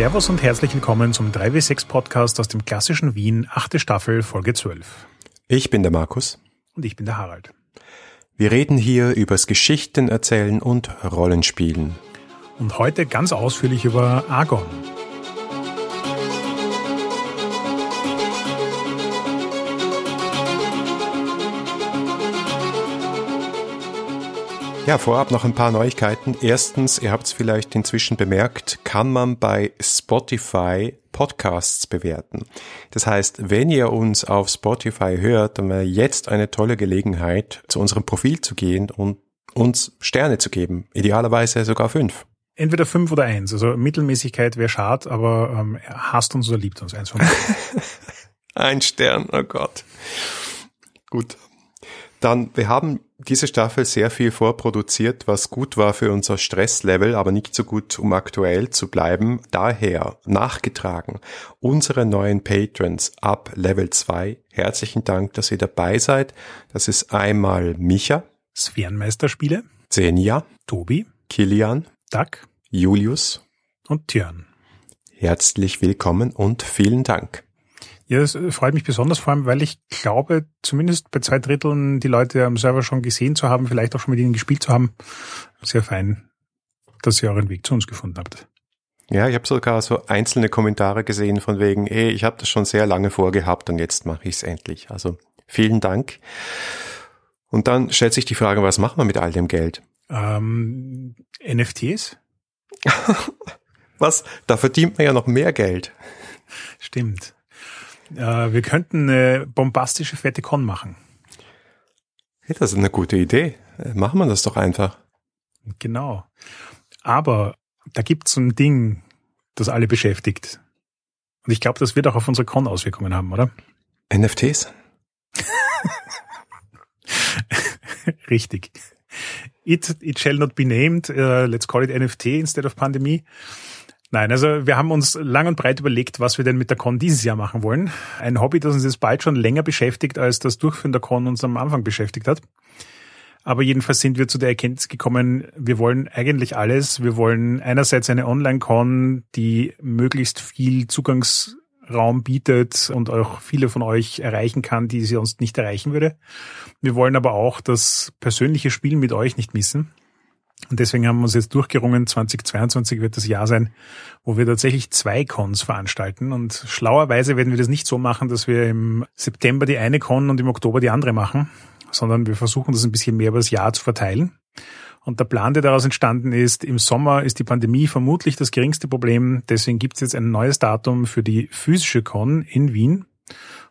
Servus und herzlich willkommen zum 3W6 Podcast aus dem klassischen Wien, achte Staffel, Folge 12. Ich bin der Markus. Und ich bin der Harald. Wir reden hier übers Geschichten erzählen und Rollenspielen. Und heute ganz ausführlich über Argon. Ja, vorab noch ein paar Neuigkeiten. Erstens, ihr habt es vielleicht inzwischen bemerkt, kann man bei Spotify Podcasts bewerten. Das heißt, wenn ihr uns auf Spotify hört, dann wäre jetzt eine tolle Gelegenheit, zu unserem Profil zu gehen und uns Sterne zu geben. Idealerweise sogar fünf. Entweder fünf oder eins. Also Mittelmäßigkeit wäre schad, aber ähm, hasst uns oder liebt uns eins von Ein Stern, oh Gott. Gut. Dann, wir haben diese Staffel sehr viel vorproduziert, was gut war für unser Stresslevel, aber nicht so gut, um aktuell zu bleiben. Daher nachgetragen unsere neuen Patrons ab Level 2. Herzlichen Dank, dass ihr dabei seid. Das ist einmal Micha, Sphärenmeisterspiele, Zenia, Tobi, Kilian, Duck Julius und Tjörn. Herzlich willkommen und vielen Dank. Ja, das freut mich besonders, vor allem, weil ich glaube, zumindest bei zwei Dritteln die Leute am Server schon gesehen zu haben, vielleicht auch schon mit ihnen gespielt zu haben. Sehr fein, dass ihr euren Weg zu uns gefunden habt. Ja, ich habe sogar so einzelne Kommentare gesehen von wegen, ey, ich habe das schon sehr lange vorgehabt und jetzt mache ich es endlich. Also vielen Dank. Und dann stellt sich die Frage, was machen wir mit all dem Geld? Ähm, NFTs? was? Da verdient man ja noch mehr Geld. Stimmt. Äh, wir könnten eine bombastische fette Con machen. Hey, das ist eine gute Idee. Äh, machen wir das doch einfach. Genau. Aber da gibt's ein Ding, das alle beschäftigt. Und ich glaube, das wird auch auf unsere Con Auswirkungen haben, oder? NFTs? Richtig. It, it shall not be named. Uh, let's call it NFT instead of Pandemie. Nein, also wir haben uns lang und breit überlegt, was wir denn mit der Con dieses Jahr machen wollen. Ein Hobby, das uns jetzt bald schon länger beschäftigt, als das Durchführen der Con uns am Anfang beschäftigt hat. Aber jedenfalls sind wir zu der Erkenntnis gekommen, wir wollen eigentlich alles. Wir wollen einerseits eine Online-Con, die möglichst viel Zugangsraum bietet und auch viele von euch erreichen kann, die sie sonst nicht erreichen würde. Wir wollen aber auch das persönliche Spielen mit euch nicht missen. Und deswegen haben wir uns jetzt durchgerungen, 2022 wird das Jahr sein, wo wir tatsächlich zwei Cons veranstalten. Und schlauerweise werden wir das nicht so machen, dass wir im September die eine Con und im Oktober die andere machen, sondern wir versuchen das ein bisschen mehr über das Jahr zu verteilen. Und der Plan, der daraus entstanden ist, im Sommer ist die Pandemie vermutlich das geringste Problem. Deswegen gibt es jetzt ein neues Datum für die physische Con in Wien.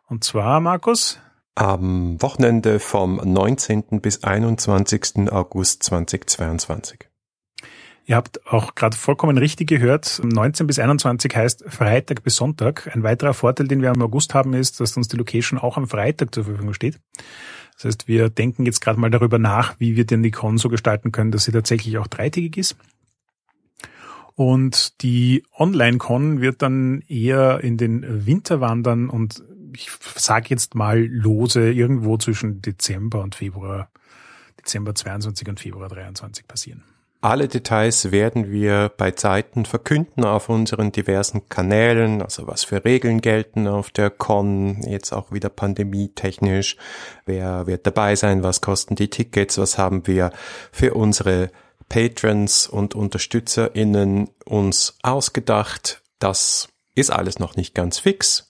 Und zwar, Markus, am Wochenende vom 19. bis 21. August 2022. Ihr habt auch gerade vollkommen richtig gehört. 19 bis 21 heißt Freitag bis Sonntag. Ein weiterer Vorteil, den wir im August haben, ist, dass uns die Location auch am Freitag zur Verfügung steht. Das heißt, wir denken jetzt gerade mal darüber nach, wie wir denn die Con so gestalten können, dass sie tatsächlich auch dreitägig ist. Und die Online-Con wird dann eher in den Winter wandern und ich sage jetzt mal lose, irgendwo zwischen Dezember und Februar, Dezember 22 und Februar 23 passieren. Alle Details werden wir bei Zeiten verkünden auf unseren diversen Kanälen, also was für Regeln gelten auf der Con, jetzt auch wieder pandemietechnisch, wer wird dabei sein, was kosten die Tickets, was haben wir für unsere Patrons und UnterstützerInnen uns ausgedacht. Das ist alles noch nicht ganz fix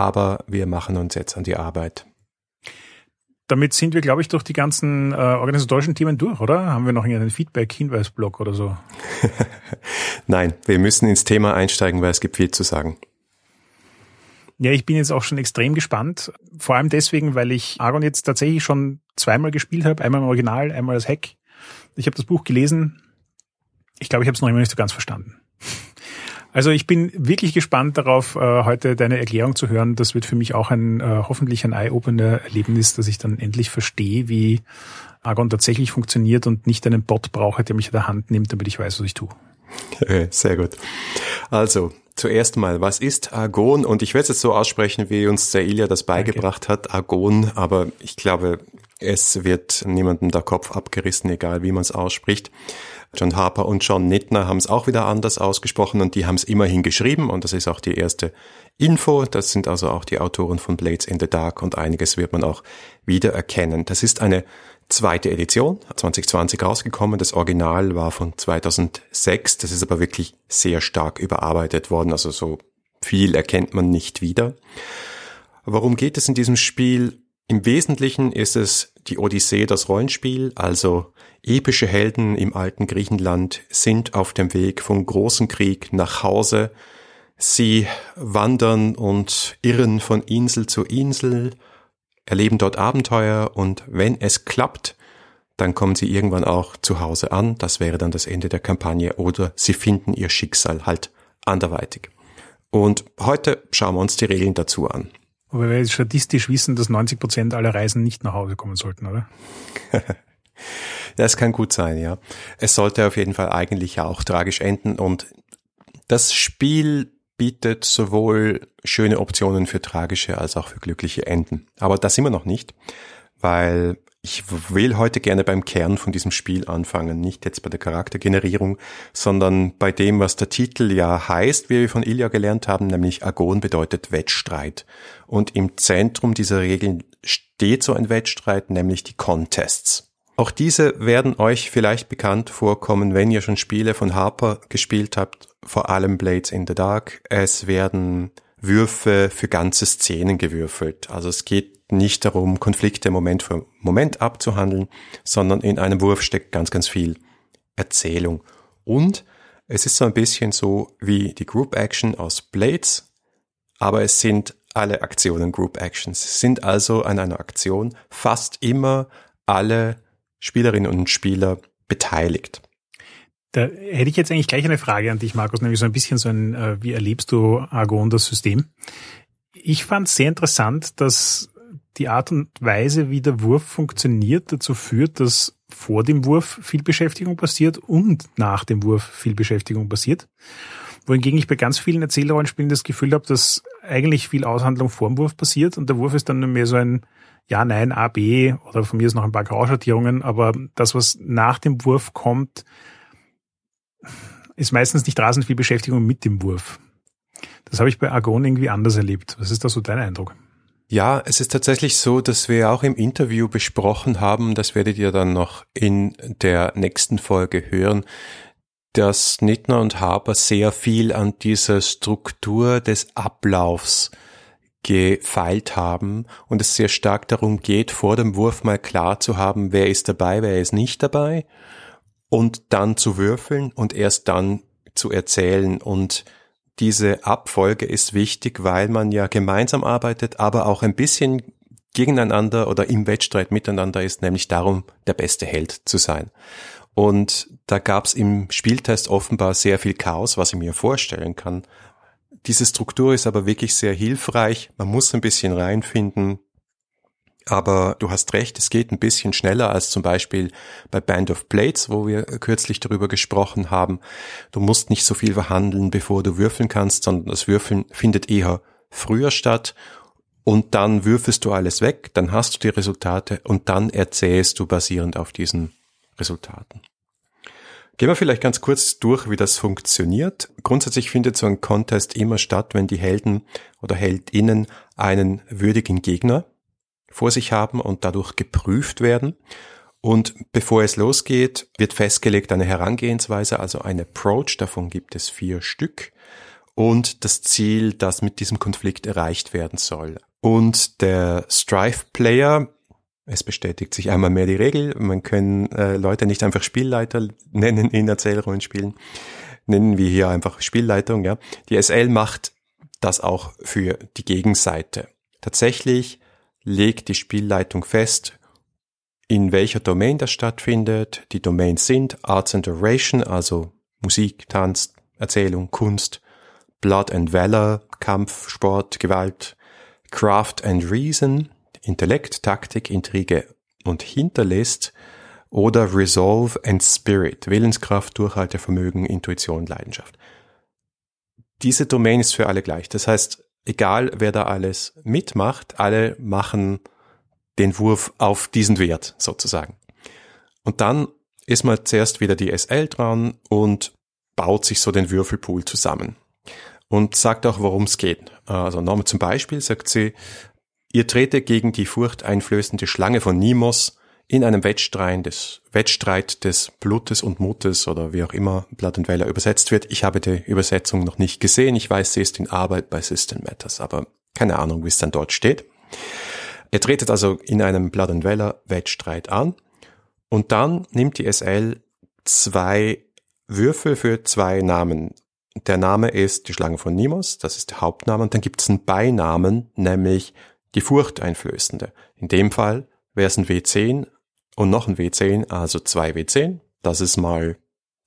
aber wir machen uns jetzt an die Arbeit. Damit sind wir, glaube ich, durch die ganzen äh, organisatorischen Themen durch, oder? Haben wir noch einen Feedback-Hinweisblock oder so? Nein, wir müssen ins Thema einsteigen, weil es gibt viel zu sagen. Ja, ich bin jetzt auch schon extrem gespannt. Vor allem deswegen, weil ich Argon jetzt tatsächlich schon zweimal gespielt habe. Einmal im Original, einmal als Hack. Ich habe das Buch gelesen. Ich glaube, ich habe es noch immer nicht so ganz verstanden. Also ich bin wirklich gespannt darauf, äh, heute deine Erklärung zu hören. Das wird für mich auch ein äh, hoffentlich ein eye-opener Erlebnis, dass ich dann endlich verstehe, wie Argon tatsächlich funktioniert und nicht einen Bot brauche, der mich in der Hand nimmt, damit ich weiß, was ich tue. Sehr gut. Also, zuerst mal, was ist Argon? Und ich werde es jetzt so aussprechen, wie uns der Ilja das beigebracht Danke. hat, Argon, aber ich glaube, es wird niemandem der Kopf abgerissen, egal wie man es ausspricht. John Harper und John Nittner haben es auch wieder anders ausgesprochen und die haben es immerhin geschrieben und das ist auch die erste Info. Das sind also auch die Autoren von Blades in the Dark und einiges wird man auch wiedererkennen. Das ist eine zweite Edition, 2020 rausgekommen. Das Original war von 2006. Das ist aber wirklich sehr stark überarbeitet worden. Also so viel erkennt man nicht wieder. Worum geht es in diesem Spiel? Im Wesentlichen ist es die Odyssee, das Rollenspiel, also epische Helden im alten Griechenland sind auf dem Weg vom großen Krieg nach Hause. Sie wandern und irren von Insel zu Insel, erleben dort Abenteuer und wenn es klappt, dann kommen sie irgendwann auch zu Hause an. Das wäre dann das Ende der Kampagne oder sie finden ihr Schicksal halt anderweitig. Und heute schauen wir uns die Regeln dazu an. Aber wir statistisch wissen, dass 90 Prozent aller Reisen nicht nach Hause kommen sollten, oder? das kann gut sein, ja. Es sollte auf jeden Fall eigentlich auch tragisch enden und das Spiel bietet sowohl schöne Optionen für tragische als auch für glückliche Enden. Aber da sind wir noch nicht, weil ich will heute gerne beim Kern von diesem Spiel anfangen, nicht jetzt bei der Charaktergenerierung, sondern bei dem, was der Titel ja heißt, wie wir von Ilya gelernt haben, nämlich Agon bedeutet Wettstreit. Und im Zentrum dieser Regeln steht so ein Wettstreit, nämlich die Contests. Auch diese werden euch vielleicht bekannt vorkommen, wenn ihr schon Spiele von Harper gespielt habt, vor allem Blades in the Dark. Es werden Würfe für ganze Szenen gewürfelt. Also es geht nicht darum, Konflikte Moment für Moment abzuhandeln, sondern in einem Wurf steckt ganz, ganz viel Erzählung. Und es ist so ein bisschen so wie die Group Action aus Blades, aber es sind alle Aktionen Group Actions. Es sind also an einer Aktion fast immer alle Spielerinnen und Spieler beteiligt. Da hätte ich jetzt eigentlich gleich eine Frage an dich, Markus, nämlich so ein bisschen so ein, äh, wie erlebst du Argon, das System? Ich fand sehr interessant, dass die Art und Weise, wie der Wurf funktioniert, dazu führt, dass vor dem Wurf viel Beschäftigung passiert und nach dem Wurf viel Beschäftigung passiert. Wohingegen ich bei ganz vielen Erzählerrollenspielen das Gefühl habe, dass eigentlich viel Aushandlung vor dem Wurf passiert und der Wurf ist dann mehr so ein Ja, Nein, A, B oder von mir ist noch ein paar Grauschattierungen, aber das, was nach dem Wurf kommt, ist meistens nicht rasend viel Beschäftigung mit dem Wurf. Das habe ich bei Argon irgendwie anders erlebt. Was ist da so dein Eindruck? Ja, es ist tatsächlich so, dass wir auch im Interview besprochen haben, das werdet ihr dann noch in der nächsten Folge hören, dass Nittner und Haber sehr viel an dieser Struktur des Ablaufs gefeilt haben und es sehr stark darum geht, vor dem Wurf mal klar zu haben, wer ist dabei, wer ist nicht dabei und dann zu würfeln und erst dann zu erzählen und diese Abfolge ist wichtig, weil man ja gemeinsam arbeitet, aber auch ein bisschen gegeneinander oder im Wettstreit miteinander ist, nämlich darum, der beste Held zu sein. Und da gab es im Spieltest offenbar sehr viel Chaos, was ich mir vorstellen kann. Diese Struktur ist aber wirklich sehr hilfreich. Man muss ein bisschen reinfinden. Aber du hast recht, es geht ein bisschen schneller als zum Beispiel bei Band of Blades, wo wir kürzlich darüber gesprochen haben. Du musst nicht so viel verhandeln, bevor du würfeln kannst, sondern das Würfeln findet eher früher statt und dann würfelst du alles weg, dann hast du die Resultate und dann erzählst du basierend auf diesen Resultaten. Gehen wir vielleicht ganz kurz durch, wie das funktioniert. Grundsätzlich findet so ein Contest immer statt, wenn die Helden oder Heldinnen einen würdigen Gegner vor sich haben und dadurch geprüft werden. Und bevor es losgeht, wird festgelegt eine Herangehensweise, also ein Approach, davon gibt es vier Stück, und das Ziel, das mit diesem Konflikt erreicht werden soll. Und der Strife-Player, es bestätigt sich einmal mehr die Regel, man können äh, Leute nicht einfach Spielleiter nennen in Erzählrollenspielen, nennen wir hier einfach Spielleitung, ja. Die SL macht das auch für die Gegenseite. Tatsächlich legt die Spielleitung fest, in welcher Domain das stattfindet. Die Domains sind Arts and Oration, also Musik, Tanz, Erzählung, Kunst, Blood and Valor, Kampf, Sport, Gewalt, Craft and Reason, Intellekt, Taktik, Intrige und Hinterlist oder Resolve and Spirit, Willenskraft, Durchhaltevermögen, Intuition, Leidenschaft. Diese Domain ist für alle gleich. Das heißt, egal wer da alles mitmacht, alle machen den Wurf auf diesen Wert sozusagen. Und dann ist mal zuerst wieder die SL dran und baut sich so den Würfelpool zusammen. Und sagt auch, worum es geht. Also nochmal zum Beispiel sagt sie, ihr tretet gegen die furchteinflößende Schlange von Nimos in einem Wettstreit des, Wettstreit des Blutes und Mutes oder wie auch immer Blood and Valor übersetzt wird. Ich habe die Übersetzung noch nicht gesehen. Ich weiß, sie ist in Arbeit bei System Matters, aber keine Ahnung, wie es dann dort steht. Er tretet also in einem Blood and Valor Wettstreit an und dann nimmt die SL zwei Würfel für zwei Namen. Der Name ist die Schlange von Nimos, das ist der Hauptname, und dann gibt es einen Beinamen, nämlich die Furchteinflößende. In dem Fall wäre es ein W10 und noch ein W10, also zwei W10. Das ist mal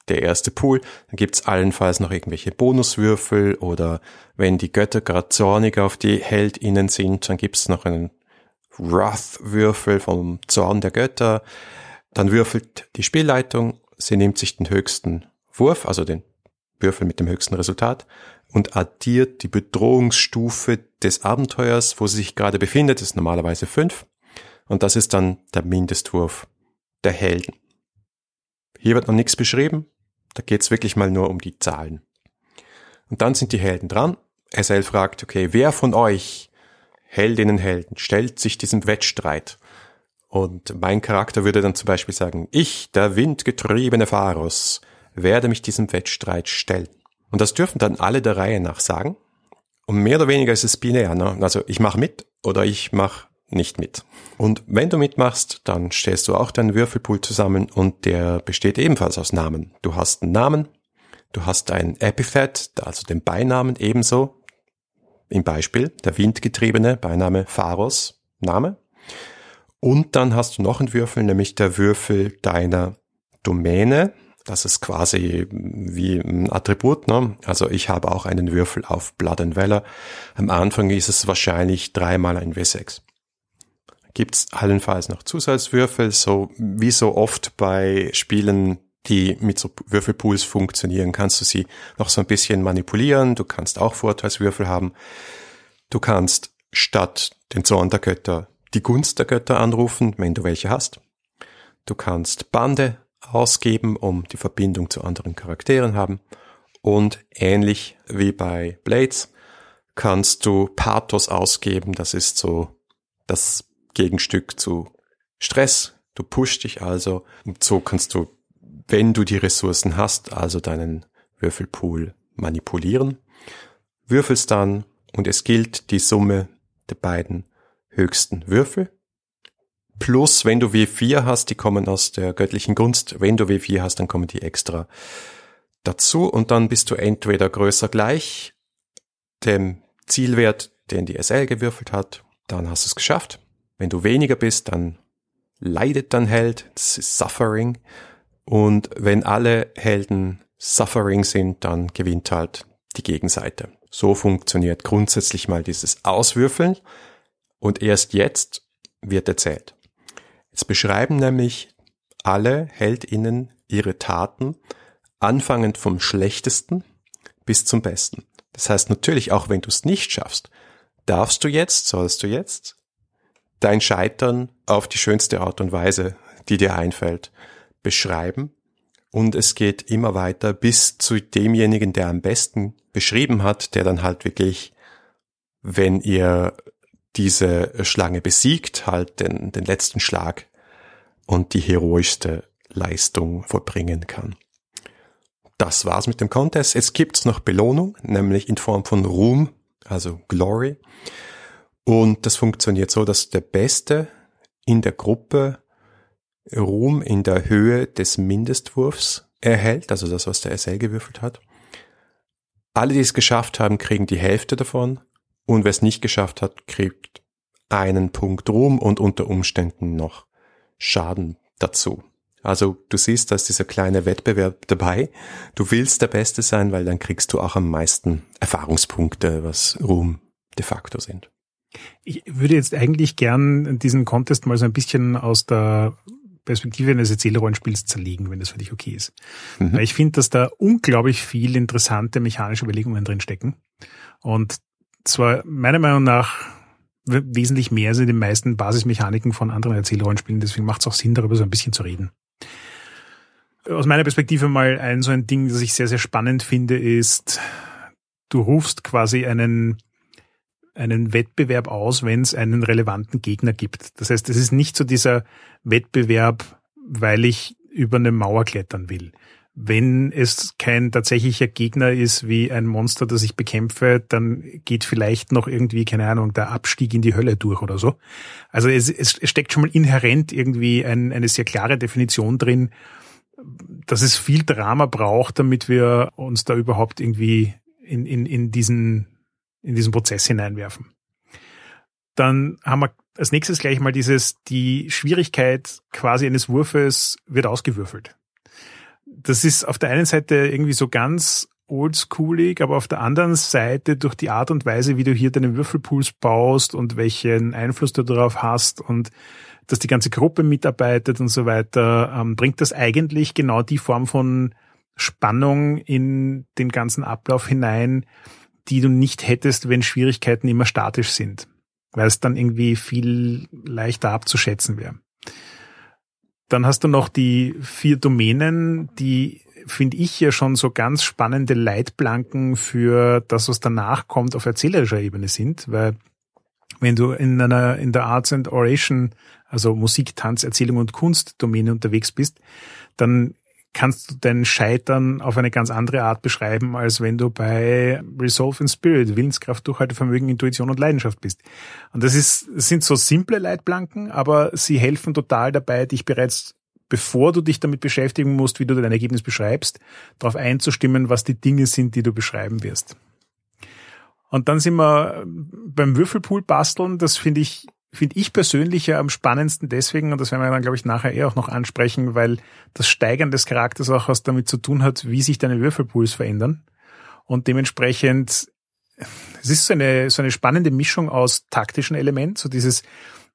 der erste Pool. Dann gibt's allenfalls noch irgendwelche Bonuswürfel oder wenn die Götter gerade zornig auf die HeldInnen sind, dann gibt's noch einen Wrath-Würfel vom Zorn der Götter. Dann würfelt die Spielleitung, sie nimmt sich den höchsten Wurf, also den Würfel mit dem höchsten Resultat und addiert die Bedrohungsstufe des Abenteuers, wo sie sich gerade befindet, das ist normalerweise fünf. Und das ist dann der Mindestwurf der Helden. Hier wird noch nichts beschrieben, da geht's wirklich mal nur um die Zahlen. Und dann sind die Helden dran. SL fragt, okay, wer von euch Heldinnen, Helden stellt sich diesem Wettstreit? Und mein Charakter würde dann zum Beispiel sagen, ich, der windgetriebene Pharos, werde mich diesem Wettstreit stellen. Und das dürfen dann alle der Reihe nach sagen. Und mehr oder weniger ist es binär. Ne? Also ich mache mit oder ich mache nicht mit. Und wenn du mitmachst, dann stellst du auch deinen Würfelpool zusammen und der besteht ebenfalls aus Namen. Du hast einen Namen, du hast ein Epithet, also den Beinamen ebenso. Im Beispiel der windgetriebene Beiname Pharos, Name. Und dann hast du noch einen Würfel, nämlich der Würfel deiner Domäne. Das ist quasi wie ein Attribut. Ne? Also ich habe auch einen Würfel auf Blood and Valor. Am Anfang ist es wahrscheinlich dreimal ein W6 gibt's allenfalls noch Zusatzwürfel, so wie so oft bei Spielen, die mit so Würfelpools funktionieren, kannst du sie noch so ein bisschen manipulieren. Du kannst auch Vorteilswürfel haben. Du kannst statt den Zorn der Götter die Gunst der Götter anrufen, wenn du welche hast. Du kannst Bande ausgeben, um die Verbindung zu anderen Charakteren haben. Und ähnlich wie bei Blades kannst du Pathos ausgeben. Das ist so das Gegenstück zu Stress. Du pushst dich also und so kannst du, wenn du die Ressourcen hast, also deinen Würfelpool manipulieren. Würfelst dann und es gilt die Summe der beiden höchsten Würfel. Plus, wenn du W4 hast, die kommen aus der göttlichen Gunst. Wenn du W4 hast, dann kommen die extra dazu und dann bist du entweder größer gleich dem Zielwert, den die SL gewürfelt hat, dann hast du es geschafft. Wenn du weniger bist, dann leidet dein Held, das ist Suffering. Und wenn alle Helden Suffering sind, dann gewinnt halt die Gegenseite. So funktioniert grundsätzlich mal dieses Auswürfeln. Und erst jetzt wird erzählt. Jetzt beschreiben nämlich alle Heldinnen ihre Taten, anfangend vom Schlechtesten bis zum Besten. Das heißt natürlich, auch wenn du es nicht schaffst, darfst du jetzt, sollst du jetzt dein Scheitern auf die schönste Art und Weise, die dir einfällt, beschreiben. Und es geht immer weiter bis zu demjenigen, der am besten beschrieben hat, der dann halt wirklich, wenn ihr diese Schlange besiegt, halt den, den letzten Schlag und die heroischste Leistung vollbringen kann. Das war's mit dem Contest. Es gibt's noch Belohnung, nämlich in Form von Ruhm, also Glory. Und das funktioniert so, dass der Beste in der Gruppe Ruhm in der Höhe des Mindestwurfs erhält, also das, was der SL gewürfelt hat. Alle, die es geschafft haben, kriegen die Hälfte davon und wer es nicht geschafft hat, kriegt einen Punkt Ruhm und unter Umständen noch Schaden dazu. Also du siehst, da ist dieser kleine Wettbewerb dabei. Du willst der Beste sein, weil dann kriegst du auch am meisten Erfahrungspunkte, was Ruhm de facto sind. Ich würde jetzt eigentlich gern diesen Contest mal so ein bisschen aus der Perspektive eines Erzählrollenspiels zerlegen, wenn das für dich okay ist. Mhm. Weil ich finde, dass da unglaublich viel interessante mechanische Überlegungen drin stecken. Und zwar meiner Meinung nach wesentlich mehr in den meisten Basismechaniken von anderen Erzählrollenspielen. Deswegen macht es auch Sinn, darüber so ein bisschen zu reden. aus meiner Perspektive mal ein so ein Ding, das ich sehr, sehr spannend finde, ist, du rufst quasi einen, einen Wettbewerb aus, wenn es einen relevanten Gegner gibt. Das heißt, es ist nicht so dieser Wettbewerb, weil ich über eine Mauer klettern will. Wenn es kein tatsächlicher Gegner ist wie ein Monster, das ich bekämpfe, dann geht vielleicht noch irgendwie, keine Ahnung, der Abstieg in die Hölle durch oder so. Also es, es steckt schon mal inhärent irgendwie ein, eine sehr klare Definition drin, dass es viel Drama braucht, damit wir uns da überhaupt irgendwie in, in, in, diesen, in diesen Prozess hineinwerfen. Dann haben wir als nächstes gleich mal dieses, die Schwierigkeit quasi eines Wurfes wird ausgewürfelt. Das ist auf der einen Seite irgendwie so ganz oldschoolig, aber auf der anderen Seite durch die Art und Weise, wie du hier deine Würfelpools baust und welchen Einfluss du darauf hast und dass die ganze Gruppe mitarbeitet und so weiter, ähm, bringt das eigentlich genau die Form von Spannung in den ganzen Ablauf hinein, die du nicht hättest, wenn Schwierigkeiten immer statisch sind, weil es dann irgendwie viel leichter abzuschätzen wäre. Dann hast du noch die vier Domänen, die finde ich ja schon so ganz spannende Leitplanken für das, was danach kommt, auf erzählerischer Ebene sind, weil wenn du in einer in der Arts and Oration, also Musik, Tanz, Erzählung und Kunst Domäne unterwegs bist, dann kannst du dein Scheitern auf eine ganz andere Art beschreiben, als wenn du bei Resolve and Spirit, Willenskraft, Durchhaltevermögen, Intuition und Leidenschaft bist. Und das ist, sind so simple Leitplanken, aber sie helfen total dabei, dich bereits bevor du dich damit beschäftigen musst, wie du dein Ergebnis beschreibst, darauf einzustimmen, was die Dinge sind, die du beschreiben wirst. Und dann sind wir beim Würfelpool basteln. Das finde ich finde ich persönlich ja am spannendsten deswegen, und das werden wir dann, glaube ich, nachher eher auch noch ansprechen, weil das Steigern des Charakters auch was damit zu tun hat, wie sich deine Würfelpools verändern. Und dementsprechend, es ist so eine, so eine spannende Mischung aus taktischen Elementen, so dieses,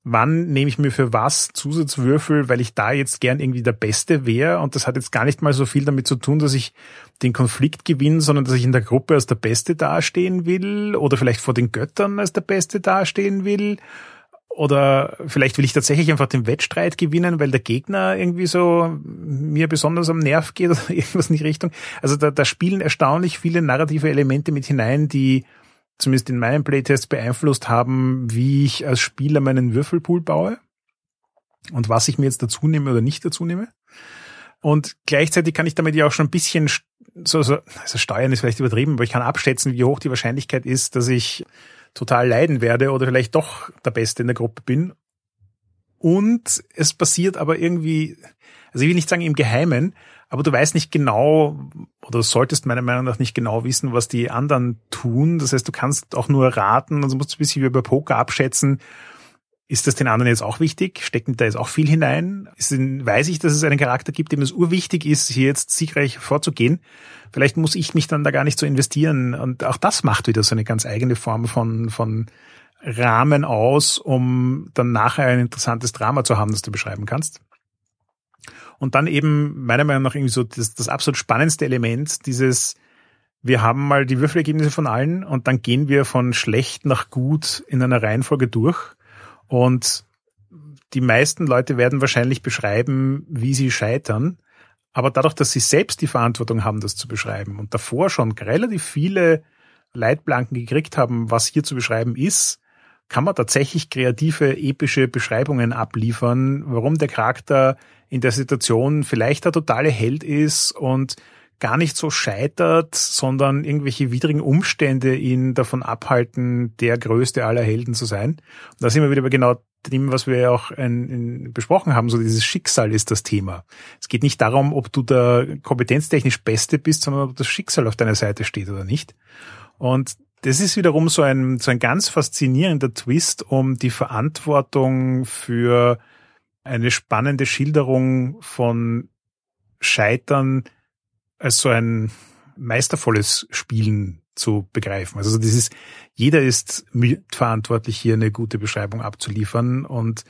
wann nehme ich mir für was Zusatzwürfel, weil ich da jetzt gern irgendwie der Beste wäre. Und das hat jetzt gar nicht mal so viel damit zu tun, dass ich den Konflikt gewinne, sondern dass ich in der Gruppe als der Beste dastehen will oder vielleicht vor den Göttern als der Beste dastehen will oder vielleicht will ich tatsächlich einfach den Wettstreit gewinnen, weil der Gegner irgendwie so mir besonders am Nerv geht oder irgendwas in die Richtung. Also da, da spielen erstaunlich viele narrative Elemente mit hinein, die zumindest in meinen Playtests beeinflusst haben, wie ich als Spieler meinen Würfelpool baue und was ich mir jetzt dazu nehme oder nicht dazu nehme. Und gleichzeitig kann ich damit ja auch schon ein bisschen so, so also steuern ist vielleicht übertrieben, aber ich kann abschätzen, wie hoch die Wahrscheinlichkeit ist, dass ich total leiden werde oder vielleicht doch der Beste in der Gruppe bin. Und es passiert aber irgendwie, also ich will nicht sagen im Geheimen, aber du weißt nicht genau oder solltest meiner Meinung nach nicht genau wissen, was die anderen tun. Das heißt, du kannst auch nur raten, also musst du ein bisschen wie bei Poker abschätzen, ist das den anderen jetzt auch wichtig? Stecken da jetzt auch viel hinein? Ist, weiß ich, dass es einen Charakter gibt, dem es urwichtig ist, hier jetzt siegreich vorzugehen? Vielleicht muss ich mich dann da gar nicht so investieren. Und auch das macht wieder so eine ganz eigene Form von, von Rahmen aus, um dann nachher ein interessantes Drama zu haben, das du beschreiben kannst. Und dann eben meiner Meinung nach irgendwie so das, das absolut spannendste Element, dieses, wir haben mal die Würfelergebnisse von allen und dann gehen wir von schlecht nach gut in einer Reihenfolge durch und die meisten Leute werden wahrscheinlich beschreiben, wie sie scheitern. Aber dadurch, dass sie selbst die Verantwortung haben, das zu beschreiben und davor schon relativ viele Leitplanken gekriegt haben, was hier zu beschreiben ist, kann man tatsächlich kreative, epische Beschreibungen abliefern, warum der Charakter in der Situation vielleicht der totale Held ist und gar nicht so scheitert, sondern irgendwelche widrigen Umstände ihn davon abhalten, der größte aller Helden zu sein. Und da sind wir wieder bei genau dem, was wir ja auch in, in, besprochen haben, so dieses Schicksal ist das Thema. Es geht nicht darum, ob du da kompetenztechnisch Beste bist, sondern ob das Schicksal auf deiner Seite steht oder nicht. Und das ist wiederum so ein, so ein ganz faszinierender Twist um die Verantwortung für eine spannende Schilderung von Scheitern als so ein meistervolles Spielen zu begreifen. Also dieses, jeder ist mitverantwortlich, hier eine gute Beschreibung abzuliefern und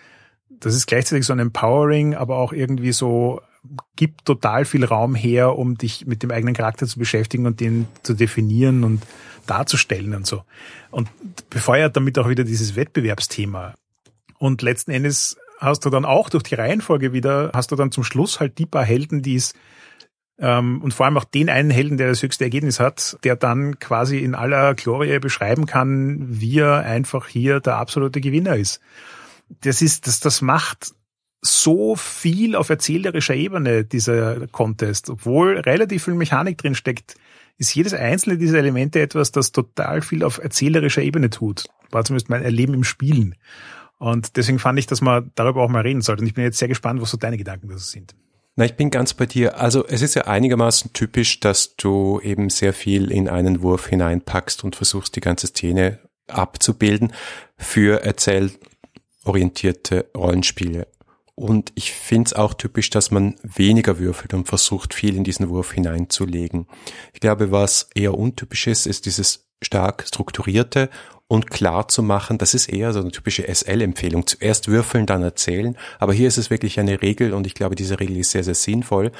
das ist gleichzeitig so ein Empowering, aber auch irgendwie so gibt total viel Raum her, um dich mit dem eigenen Charakter zu beschäftigen und den zu definieren und darzustellen und so. Und befeuert damit auch wieder dieses Wettbewerbsthema. Und letzten Endes hast du dann auch durch die Reihenfolge wieder, hast du dann zum Schluss halt die paar Helden, die es und vor allem auch den einen Helden, der das höchste Ergebnis hat, der dann quasi in aller Glorie beschreiben kann, wie er einfach hier der absolute Gewinner ist. Das ist, das, das macht so viel auf erzählerischer Ebene, dieser Contest, obwohl relativ viel Mechanik drin steckt, ist jedes einzelne dieser Elemente etwas, das total viel auf erzählerischer Ebene tut. War zumindest mein Erleben im Spielen. Und deswegen fand ich, dass man darüber auch mal reden sollte. Und ich bin jetzt sehr gespannt, was so deine Gedanken dazu sind. Na, ich bin ganz bei dir. Also es ist ja einigermaßen typisch, dass du eben sehr viel in einen Wurf hineinpackst und versuchst, die ganze Szene abzubilden für erzählorientierte Rollenspiele. Und ich finde es auch typisch, dass man weniger würfelt und versucht, viel in diesen Wurf hineinzulegen. Ich glaube, was eher untypisch ist, ist dieses stark strukturierte und klar zu machen, das ist eher so eine typische SL-Empfehlung. Zuerst würfeln, dann erzählen. Aber hier ist es wirklich eine Regel und ich glaube, diese Regel ist sehr, sehr sinnvoll.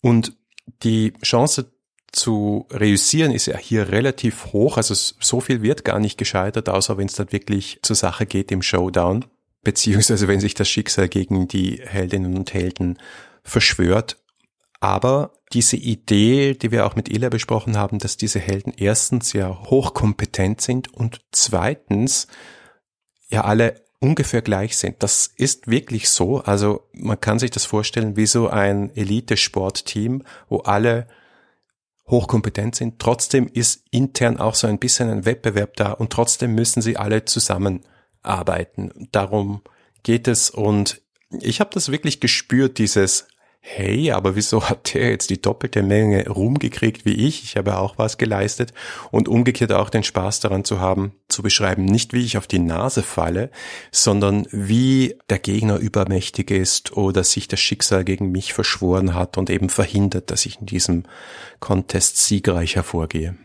Und die Chance zu reüssieren ist ja hier relativ hoch. Also so viel wird gar nicht gescheitert, außer wenn es dann wirklich zur Sache geht im Showdown. Beziehungsweise wenn sich das Schicksal gegen die Heldinnen und Helden verschwört. Aber diese Idee, die wir auch mit Ila besprochen haben, dass diese Helden erstens ja hochkompetent sind und zweitens ja alle ungefähr gleich sind. Das ist wirklich so. Also man kann sich das vorstellen wie so ein Elite-Sportteam, wo alle hochkompetent sind. Trotzdem ist intern auch so ein bisschen ein Wettbewerb da und trotzdem müssen sie alle zusammenarbeiten. Darum geht es und ich habe das wirklich gespürt, dieses hey, aber wieso hat der jetzt die doppelte Menge Ruhm gekriegt wie ich? Ich habe auch was geleistet und umgekehrt auch den Spaß daran zu haben, zu beschreiben, nicht wie ich auf die Nase falle, sondern wie der Gegner übermächtig ist oder sich das Schicksal gegen mich verschworen hat und eben verhindert, dass ich in diesem Contest siegreich hervorgehe.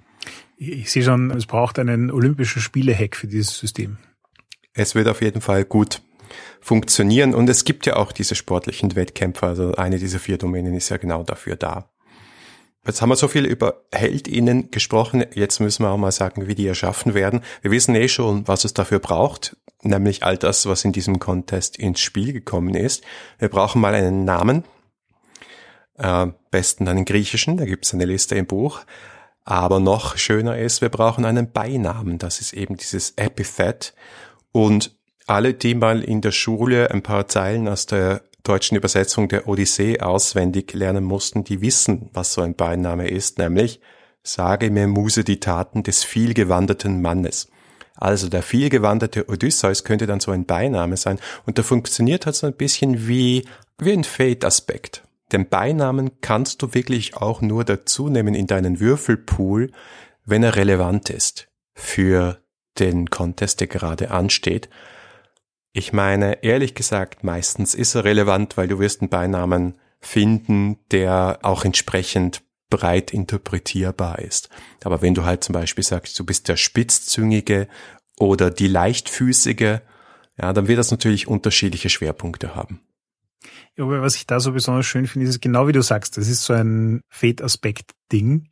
Ich sehe schon, es braucht einen Olympischen Spiele-Hack für dieses System. Es wird auf jeden Fall gut funktionieren. Und es gibt ja auch diese sportlichen Wettkämpfe. Also eine dieser vier Domänen ist ja genau dafür da. Jetzt haben wir so viel über HeldInnen gesprochen. Jetzt müssen wir auch mal sagen, wie die erschaffen werden. Wir wissen eh schon, was es dafür braucht. Nämlich all das, was in diesem Contest ins Spiel gekommen ist. Wir brauchen mal einen Namen. Äh, besten einen griechischen. Da gibt es eine Liste im Buch. Aber noch schöner ist, wir brauchen einen Beinamen. Das ist eben dieses Epithet. Und alle, die mal in der Schule ein paar Zeilen aus der deutschen Übersetzung der Odyssee auswendig lernen mussten, die wissen, was so ein Beiname ist, nämlich Sage mir Muse die Taten des vielgewanderten Mannes. Also der vielgewanderte Odysseus könnte dann so ein Beiname sein und der funktioniert halt so ein bisschen wie, wie ein Fate-Aspekt. Den Beinamen kannst du wirklich auch nur dazu nehmen in deinen Würfelpool, wenn er relevant ist für den Contest, der gerade ansteht. Ich meine, ehrlich gesagt, meistens ist er relevant, weil du wirst einen Beinamen finden, der auch entsprechend breit interpretierbar ist. Aber wenn du halt zum Beispiel sagst, du bist der Spitzzüngige oder die Leichtfüßige, ja, dann wird das natürlich unterschiedliche Schwerpunkte haben. Ja, aber was ich da so besonders schön finde, ist genau wie du sagst, das ist so ein Fate-Aspekt-Ding.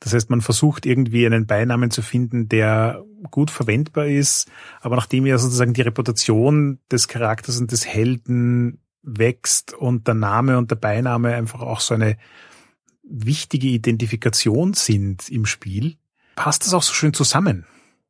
Das heißt, man versucht irgendwie einen Beinamen zu finden, der gut verwendbar ist, aber nachdem ja sozusagen die Reputation des Charakters und des Helden wächst und der Name und der Beiname einfach auch so eine wichtige Identifikation sind im Spiel, passt das auch so schön zusammen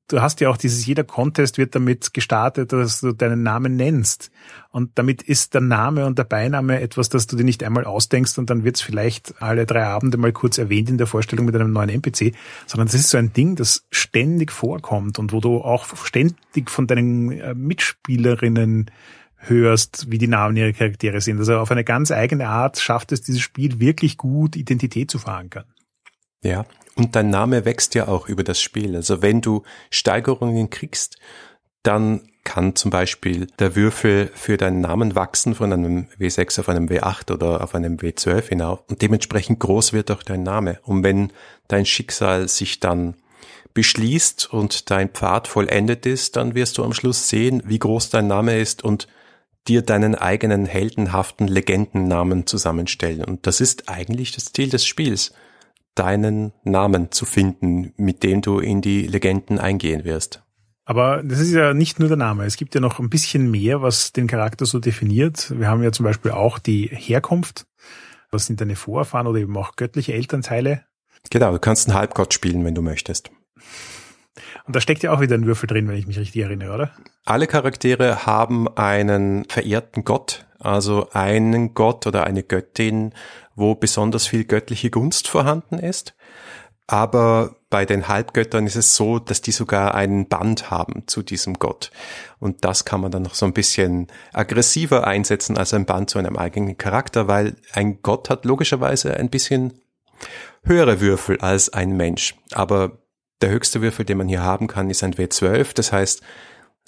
du hast ja auch dieses, jeder Contest wird damit gestartet, dass du deinen Namen nennst. Und damit ist der Name und der Beiname etwas, das du dir nicht einmal ausdenkst und dann wird es vielleicht alle drei Abende mal kurz erwähnt in der Vorstellung mit einem neuen NPC, sondern das ist so ein Ding, das ständig vorkommt und wo du auch ständig von deinen äh, Mitspielerinnen hörst, wie die Namen ihrer Charaktere sind. Also auf eine ganz eigene Art schafft es dieses Spiel wirklich gut, Identität zu verankern. Ja, und dein Name wächst ja auch über das Spiel. Also wenn du Steigerungen kriegst, dann kann zum Beispiel der Würfel für deinen Namen wachsen von einem W6 auf einem W8 oder auf einem W12 hinauf und dementsprechend groß wird auch dein Name. Und wenn dein Schicksal sich dann beschließt und dein Pfad vollendet ist, dann wirst du am Schluss sehen, wie groß dein Name ist und dir deinen eigenen heldenhaften Legendennamen zusammenstellen. Und das ist eigentlich das Ziel des Spiels deinen Namen zu finden, mit dem du in die Legenden eingehen wirst. Aber das ist ja nicht nur der Name. Es gibt ja noch ein bisschen mehr, was den Charakter so definiert. Wir haben ja zum Beispiel auch die Herkunft. Was sind deine Vorfahren oder eben auch göttliche Elternteile? Genau, du kannst einen Halbgott spielen, wenn du möchtest. Und da steckt ja auch wieder ein Würfel drin, wenn ich mich richtig erinnere, oder? Alle Charaktere haben einen verehrten Gott, also einen Gott oder eine Göttin, wo besonders viel göttliche Gunst vorhanden ist. Aber bei den Halbgöttern ist es so, dass die sogar einen Band haben zu diesem Gott. Und das kann man dann noch so ein bisschen aggressiver einsetzen als ein Band zu einem eigenen Charakter, weil ein Gott hat logischerweise ein bisschen höhere Würfel als ein Mensch. Aber der höchste Würfel, den man hier haben kann, ist ein W12. Das heißt,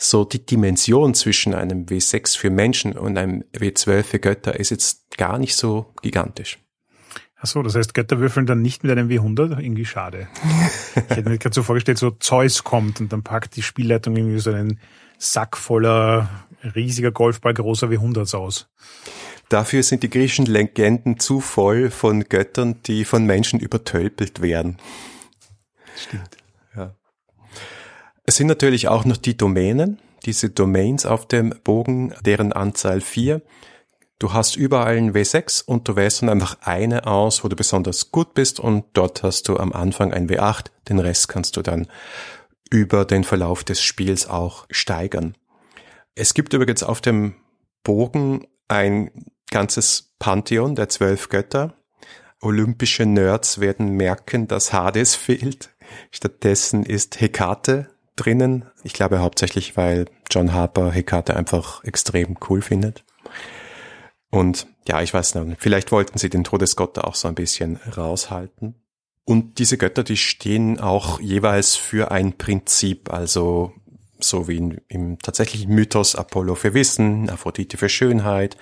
so die Dimension zwischen einem W6 für Menschen und einem W12 für Götter ist jetzt gar nicht so gigantisch. Ach so, das heißt, Götter würfeln dann nicht mit einem W100? Irgendwie schade. ich hätte mir gerade so vorgestellt, so Zeus kommt und dann packt die Spielleitung irgendwie so einen Sack voller riesiger Golfball großer W100s aus. Dafür sind die griechischen Legenden zu voll von Göttern, die von Menschen übertölpelt werden. Stimmt. Es sind natürlich auch noch die Domänen, diese Domains auf dem Bogen, deren Anzahl vier. Du hast überall ein W6 und du wählst dann einfach eine aus, wo du besonders gut bist und dort hast du am Anfang ein W8. Den Rest kannst du dann über den Verlauf des Spiels auch steigern. Es gibt übrigens auf dem Bogen ein ganzes Pantheon der zwölf Götter. Olympische Nerds werden merken, dass Hades fehlt. Stattdessen ist Hekate drinnen. Ich glaube hauptsächlich, weil John Harper Hekate einfach extrem cool findet. Und ja, ich weiß nicht, vielleicht wollten sie den Todesgott auch so ein bisschen raushalten. Und diese Götter, die stehen auch jeweils für ein Prinzip, also so wie in, im tatsächlichen Mythos Apollo für Wissen, Aphrodite für Schönheit,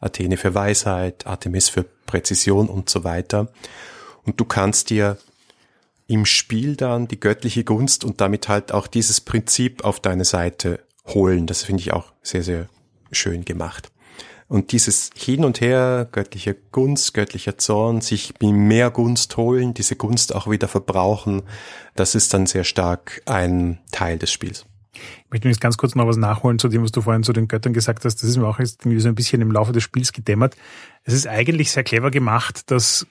Athene für Weisheit, Artemis für Präzision und so weiter. Und du kannst dir im Spiel dann die göttliche Gunst und damit halt auch dieses Prinzip auf deine Seite holen. Das finde ich auch sehr, sehr schön gemacht. Und dieses Hin und Her, göttliche Gunst, göttlicher Zorn, sich mehr Gunst holen, diese Gunst auch wieder verbrauchen, das ist dann sehr stark ein Teil des Spiels. Ich möchte jetzt ganz kurz noch was nachholen zu dem, was du vorhin zu den Göttern gesagt hast. Das ist mir auch jetzt irgendwie so ein bisschen im Laufe des Spiels gedämmert. Es ist eigentlich sehr clever gemacht, dass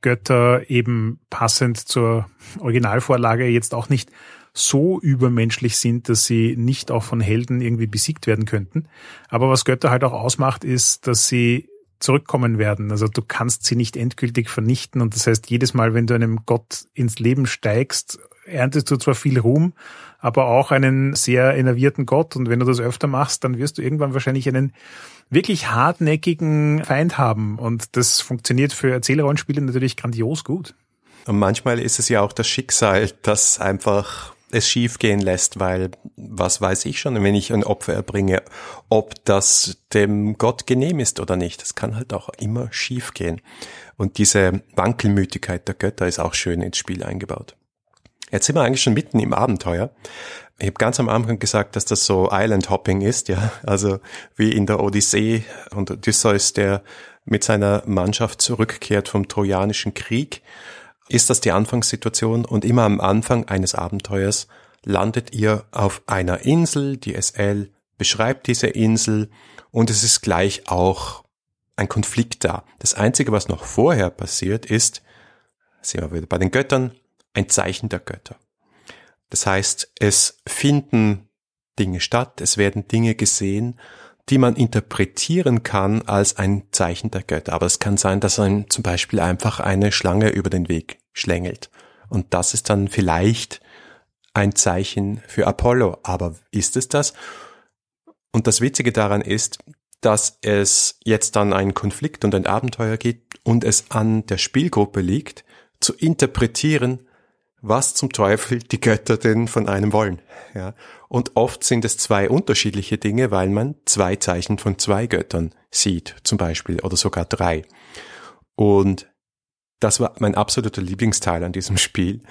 Götter eben passend zur Originalvorlage jetzt auch nicht so übermenschlich sind, dass sie nicht auch von Helden irgendwie besiegt werden könnten. Aber was Götter halt auch ausmacht, ist, dass sie zurückkommen werden. Also du kannst sie nicht endgültig vernichten und das heißt, jedes Mal, wenn du einem Gott ins Leben steigst, erntest du zwar viel Ruhm, aber auch einen sehr enervierten Gott und wenn du das öfter machst, dann wirst du irgendwann wahrscheinlich einen wirklich hartnäckigen Feind haben und das funktioniert für Erzählrollenspiele natürlich grandios gut. Und manchmal ist es ja auch das Schicksal, das einfach es schief gehen lässt, weil was weiß ich schon, wenn ich ein Opfer erbringe, ob das dem Gott genehm ist oder nicht. Das kann halt auch immer schief gehen. Und diese Wankelmütigkeit der Götter ist auch schön ins Spiel eingebaut. Jetzt sind wir eigentlich schon mitten im Abenteuer. Ich habe ganz am Anfang gesagt, dass das so Island Hopping ist, ja, also wie in der Odyssee und Odysseus, der mit seiner Mannschaft zurückkehrt vom Trojanischen Krieg. Ist das die Anfangssituation? Und immer am Anfang eines Abenteuers landet ihr auf einer Insel, die SL beschreibt diese Insel. Und es ist gleich auch ein Konflikt da. Das Einzige, was noch vorher passiert, ist, sehen wir wieder bei den Göttern, ein Zeichen der Götter. Das heißt, es finden Dinge statt, es werden Dinge gesehen, die man interpretieren kann als ein Zeichen der Götter. Aber es kann sein, dass einem zum Beispiel einfach eine Schlange über den Weg schlängelt. Und das ist dann vielleicht ein Zeichen für Apollo. Aber ist es das? Und das Witzige daran ist, dass es jetzt dann einen Konflikt und ein Abenteuer gibt und es an der Spielgruppe liegt, zu interpretieren, was zum Teufel die Götter denn von einem wollen. Ja. Und oft sind es zwei unterschiedliche Dinge, weil man zwei Zeichen von zwei Göttern sieht, zum Beispiel, oder sogar drei. Und das war mein absoluter Lieblingsteil an diesem Spiel,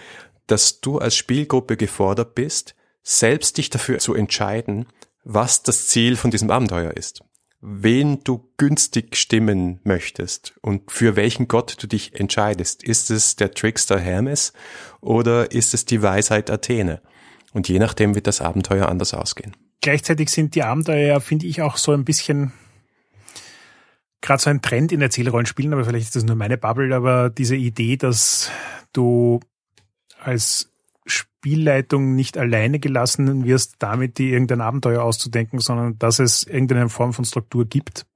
dass du als Spielgruppe gefordert bist, selbst dich dafür zu entscheiden, was das Ziel von diesem Abenteuer ist wen du günstig stimmen möchtest und für welchen Gott du dich entscheidest. Ist es der Trickster Hermes oder ist es die Weisheit Athene? Und je nachdem wird das Abenteuer anders ausgehen. Gleichzeitig sind die Abenteuer finde ich, auch so ein bisschen gerade so ein Trend in Erzählrollenspielen, aber vielleicht ist das nur meine Bubble, aber diese Idee, dass du als Spielleitung nicht alleine gelassen wirst, damit die irgendein Abenteuer auszudenken, sondern dass es irgendeine Form von Struktur gibt.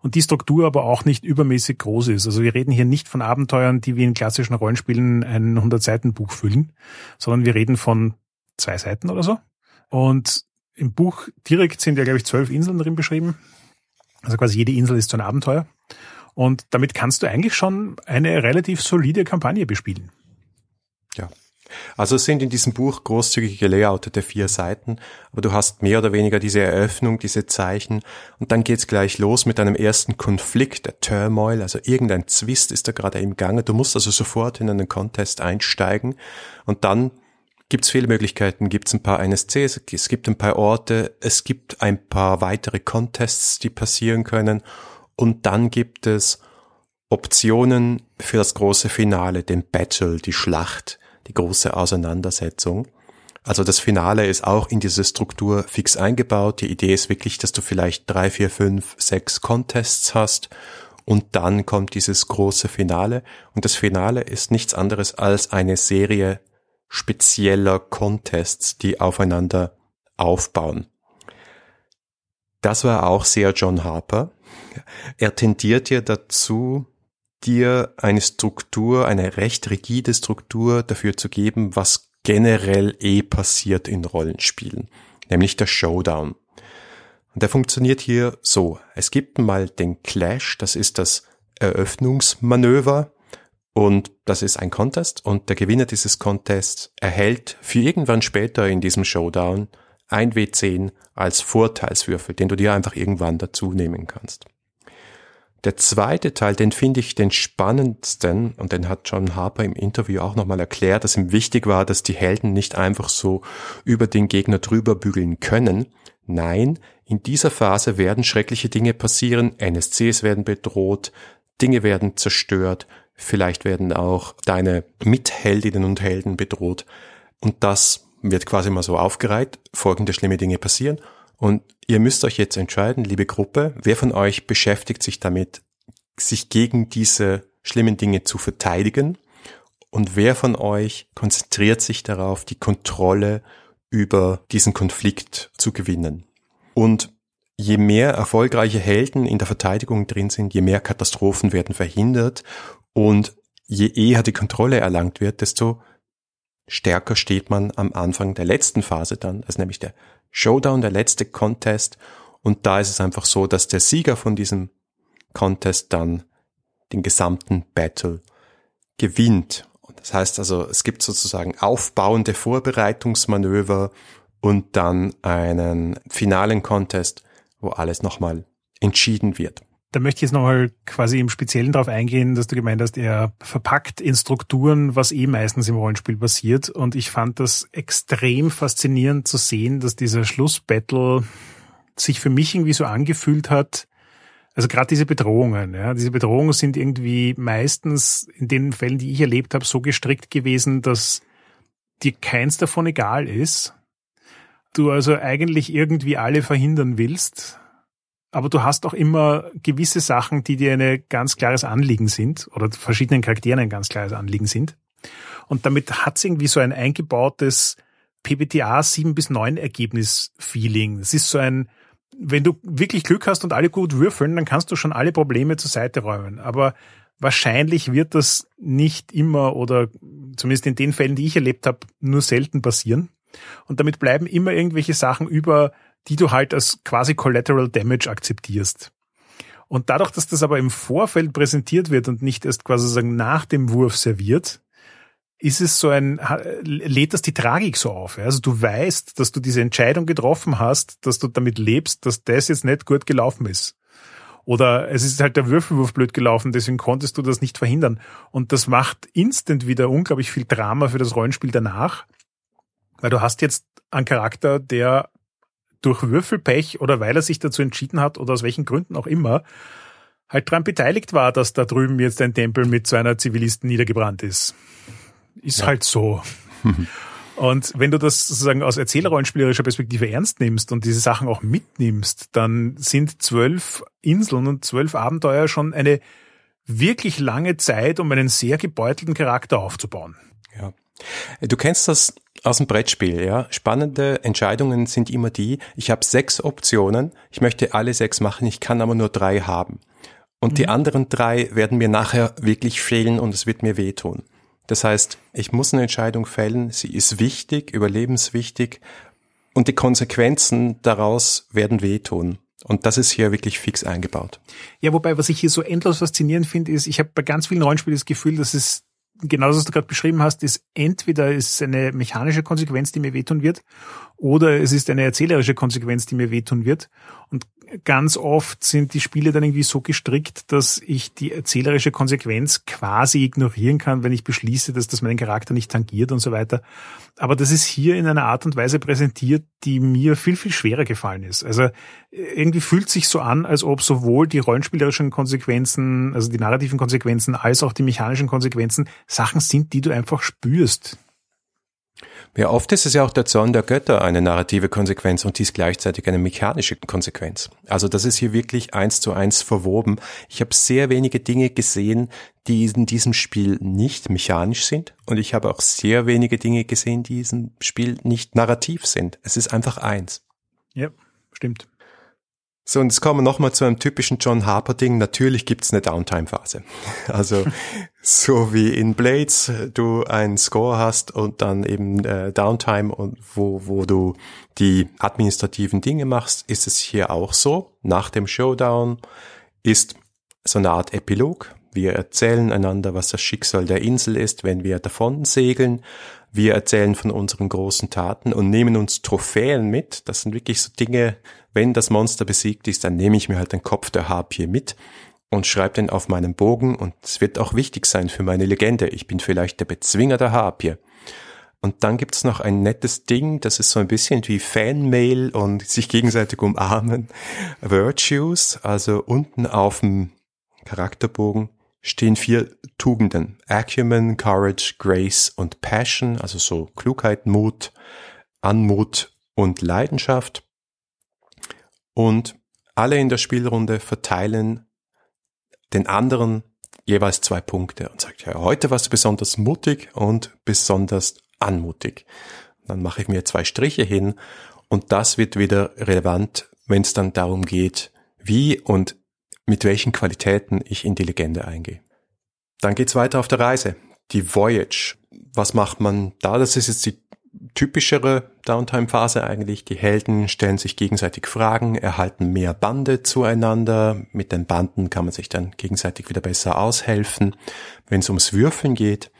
Und die Struktur aber auch nicht übermäßig groß ist. Also wir reden hier nicht von Abenteuern, die wie in klassischen Rollenspielen ein 100-Seiten-Buch füllen, sondern wir reden von zwei Seiten oder so. Und im Buch direkt sind ja, glaube ich, zwölf Inseln drin beschrieben. Also quasi jede Insel ist so ein Abenteuer. Und damit kannst du eigentlich schon eine relativ solide Kampagne bespielen. Ja, also es sind in diesem Buch großzügige Layoutete vier Seiten, aber du hast mehr oder weniger diese Eröffnung, diese Zeichen und dann geht's gleich los mit einem ersten Konflikt, der Turmoil, also irgendein Zwist ist da gerade im Gange. Du musst also sofort in einen Contest einsteigen und dann gibt's viele Möglichkeiten, gibt's ein paar NSCs, es gibt ein paar Orte, es gibt ein paar weitere Contests, die passieren können und dann gibt es Optionen für das große Finale, den Battle, die Schlacht die große Auseinandersetzung. Also das Finale ist auch in diese Struktur fix eingebaut. Die Idee ist wirklich, dass du vielleicht drei, vier, fünf, sechs Contests hast und dann kommt dieses große Finale. Und das Finale ist nichts anderes als eine Serie spezieller Contests, die aufeinander aufbauen. Das war auch sehr John Harper. Er tendiert ja dazu, dir eine Struktur, eine recht rigide Struktur dafür zu geben, was generell eh passiert in Rollenspielen, nämlich der Showdown. Und der funktioniert hier so. Es gibt mal den Clash, das ist das Eröffnungsmanöver und das ist ein Contest und der Gewinner dieses Contests erhält für irgendwann später in diesem Showdown ein W10 als Vorteilswürfel, den du dir einfach irgendwann dazu nehmen kannst. Der zweite Teil, den finde ich den spannendsten und den hat John Harper im Interview auch nochmal erklärt, dass ihm wichtig war, dass die Helden nicht einfach so über den Gegner drüber bügeln können. Nein, in dieser Phase werden schreckliche Dinge passieren, NSCs werden bedroht, Dinge werden zerstört, vielleicht werden auch deine Mitheldinnen und Helden bedroht und das wird quasi mal so aufgereiht, folgende schlimme Dinge passieren und ihr müsst euch jetzt entscheiden, liebe Gruppe, wer von euch beschäftigt sich damit, sich gegen diese schlimmen Dinge zu verteidigen und wer von euch konzentriert sich darauf, die Kontrolle über diesen Konflikt zu gewinnen. Und je mehr erfolgreiche Helden in der Verteidigung drin sind, je mehr Katastrophen werden verhindert und je eher die Kontrolle erlangt wird, desto stärker steht man am Anfang der letzten Phase dann, also nämlich der Showdown, der letzte Contest. Und da ist es einfach so, dass der Sieger von diesem Contest dann den gesamten Battle gewinnt. Das heißt also, es gibt sozusagen aufbauende Vorbereitungsmanöver und dann einen finalen Contest, wo alles nochmal entschieden wird. Da möchte ich jetzt nochmal quasi im Speziellen darauf eingehen, dass du gemeint hast, er verpackt in Strukturen, was eh meistens im Rollenspiel passiert. Und ich fand das extrem faszinierend zu sehen, dass dieser Schlussbattle sich für mich irgendwie so angefühlt hat, also gerade diese Bedrohungen, ja, diese Bedrohungen sind irgendwie meistens in den Fällen, die ich erlebt habe, so gestrickt gewesen, dass dir keins davon egal ist. Du also eigentlich irgendwie alle verhindern willst aber du hast auch immer gewisse Sachen, die dir ein ganz klares Anliegen sind oder verschiedenen Charakteren ein ganz klares Anliegen sind. Und damit hat es irgendwie so ein eingebautes PBTA 7 bis 9 Ergebnis-Feeling. Es ist so ein, wenn du wirklich Glück hast und alle gut würfeln, dann kannst du schon alle Probleme zur Seite räumen. Aber wahrscheinlich wird das nicht immer oder zumindest in den Fällen, die ich erlebt habe, nur selten passieren. Und damit bleiben immer irgendwelche Sachen über, die du halt als quasi Collateral Damage akzeptierst. Und dadurch, dass das aber im Vorfeld präsentiert wird und nicht erst quasi sagen nach dem Wurf serviert, ist es so ein, lädt das die Tragik so auf. Also du weißt, dass du diese Entscheidung getroffen hast, dass du damit lebst, dass das jetzt nicht gut gelaufen ist. Oder es ist halt der Würfelwurf blöd gelaufen, deswegen konntest du das nicht verhindern. Und das macht instant wieder unglaublich viel Drama für das Rollenspiel danach, weil du hast jetzt einen Charakter, der durch Würfelpech oder weil er sich dazu entschieden hat oder aus welchen Gründen auch immer, halt daran beteiligt war, dass da drüben jetzt ein Tempel mit so einer Zivilisten niedergebrannt ist. Ist ja. halt so. Und wenn du das sozusagen aus erzählerrollenspielerischer Perspektive ernst nimmst und diese Sachen auch mitnimmst, dann sind zwölf Inseln und zwölf Abenteuer schon eine wirklich lange Zeit, um einen sehr gebeutelten Charakter aufzubauen. Ja. Du kennst das aus dem Brettspiel, ja. Spannende Entscheidungen sind immer die, ich habe sechs Optionen, ich möchte alle sechs machen, ich kann aber nur drei haben. Und mhm. die anderen drei werden mir nachher wirklich fehlen und es wird mir wehtun. Das heißt, ich muss eine Entscheidung fällen, sie ist wichtig, überlebenswichtig und die Konsequenzen daraus werden wehtun. Und das ist hier wirklich fix eingebaut. Ja, wobei, was ich hier so endlos faszinierend finde, ist, ich habe bei ganz vielen Rollenspielen das Gefühl, dass es genau das, was du gerade beschrieben hast, ist entweder ist eine mechanische Konsequenz, die mir wehtun wird, oder es ist eine erzählerische Konsequenz, die mir wehtun wird. Und ganz oft sind die Spiele dann irgendwie so gestrickt, dass ich die erzählerische Konsequenz quasi ignorieren kann, wenn ich beschließe, dass das meinen Charakter nicht tangiert und so weiter. Aber das ist hier in einer Art und Weise präsentiert, die mir viel, viel schwerer gefallen ist. Also irgendwie fühlt sich so an, als ob sowohl die rollenspielerischen Konsequenzen, also die narrativen Konsequenzen, als auch die mechanischen Konsequenzen Sachen sind, die du einfach spürst, ja, oft ist es ja auch der Zorn der Götter eine narrative Konsequenz und dies gleichzeitig eine mechanische Konsequenz. Also das ist hier wirklich eins zu eins verwoben. Ich habe sehr wenige Dinge gesehen, die in diesem Spiel nicht mechanisch sind und ich habe auch sehr wenige Dinge gesehen, die in diesem Spiel nicht narrativ sind. Es ist einfach eins. Ja, stimmt. So, und jetzt kommen wir nochmal zu einem typischen John Harper-Ding. Natürlich gibt's eine Downtime-Phase. Also so wie in Blades du einen Score hast und dann eben äh, Downtime und wo, wo du die administrativen Dinge machst, ist es hier auch so. Nach dem Showdown ist so eine Art Epilog. Wir erzählen einander, was das Schicksal der Insel ist, wenn wir davon segeln. Wir erzählen von unseren großen Taten und nehmen uns Trophäen mit. Das sind wirklich so Dinge, wenn das Monster besiegt ist, dann nehme ich mir halt den Kopf der Harpie mit und schreibe den auf meinem Bogen und es wird auch wichtig sein für meine Legende. Ich bin vielleicht der Bezwinger der Harpie. Und dann gibt's noch ein nettes Ding, das ist so ein bisschen wie Fanmail und sich gegenseitig umarmen. Virtues, also unten auf dem Charakterbogen stehen vier Tugenden. Acumen, Courage, Grace und Passion, also so Klugheit, Mut, Anmut und Leidenschaft und alle in der Spielrunde verteilen den anderen jeweils zwei Punkte und sagt, ja, heute warst du besonders mutig und besonders anmutig. Dann mache ich mir zwei Striche hin und das wird wieder relevant, wenn es dann darum geht, wie und mit welchen Qualitäten ich in die Legende eingehe. Dann geht's weiter auf der Reise. Die Voyage. Was macht man da? Das ist jetzt die typischere Downtime-Phase eigentlich. Die Helden stellen sich gegenseitig Fragen, erhalten mehr Bande zueinander. Mit den Banden kann man sich dann gegenseitig wieder besser aushelfen, wenn es ums Würfeln geht.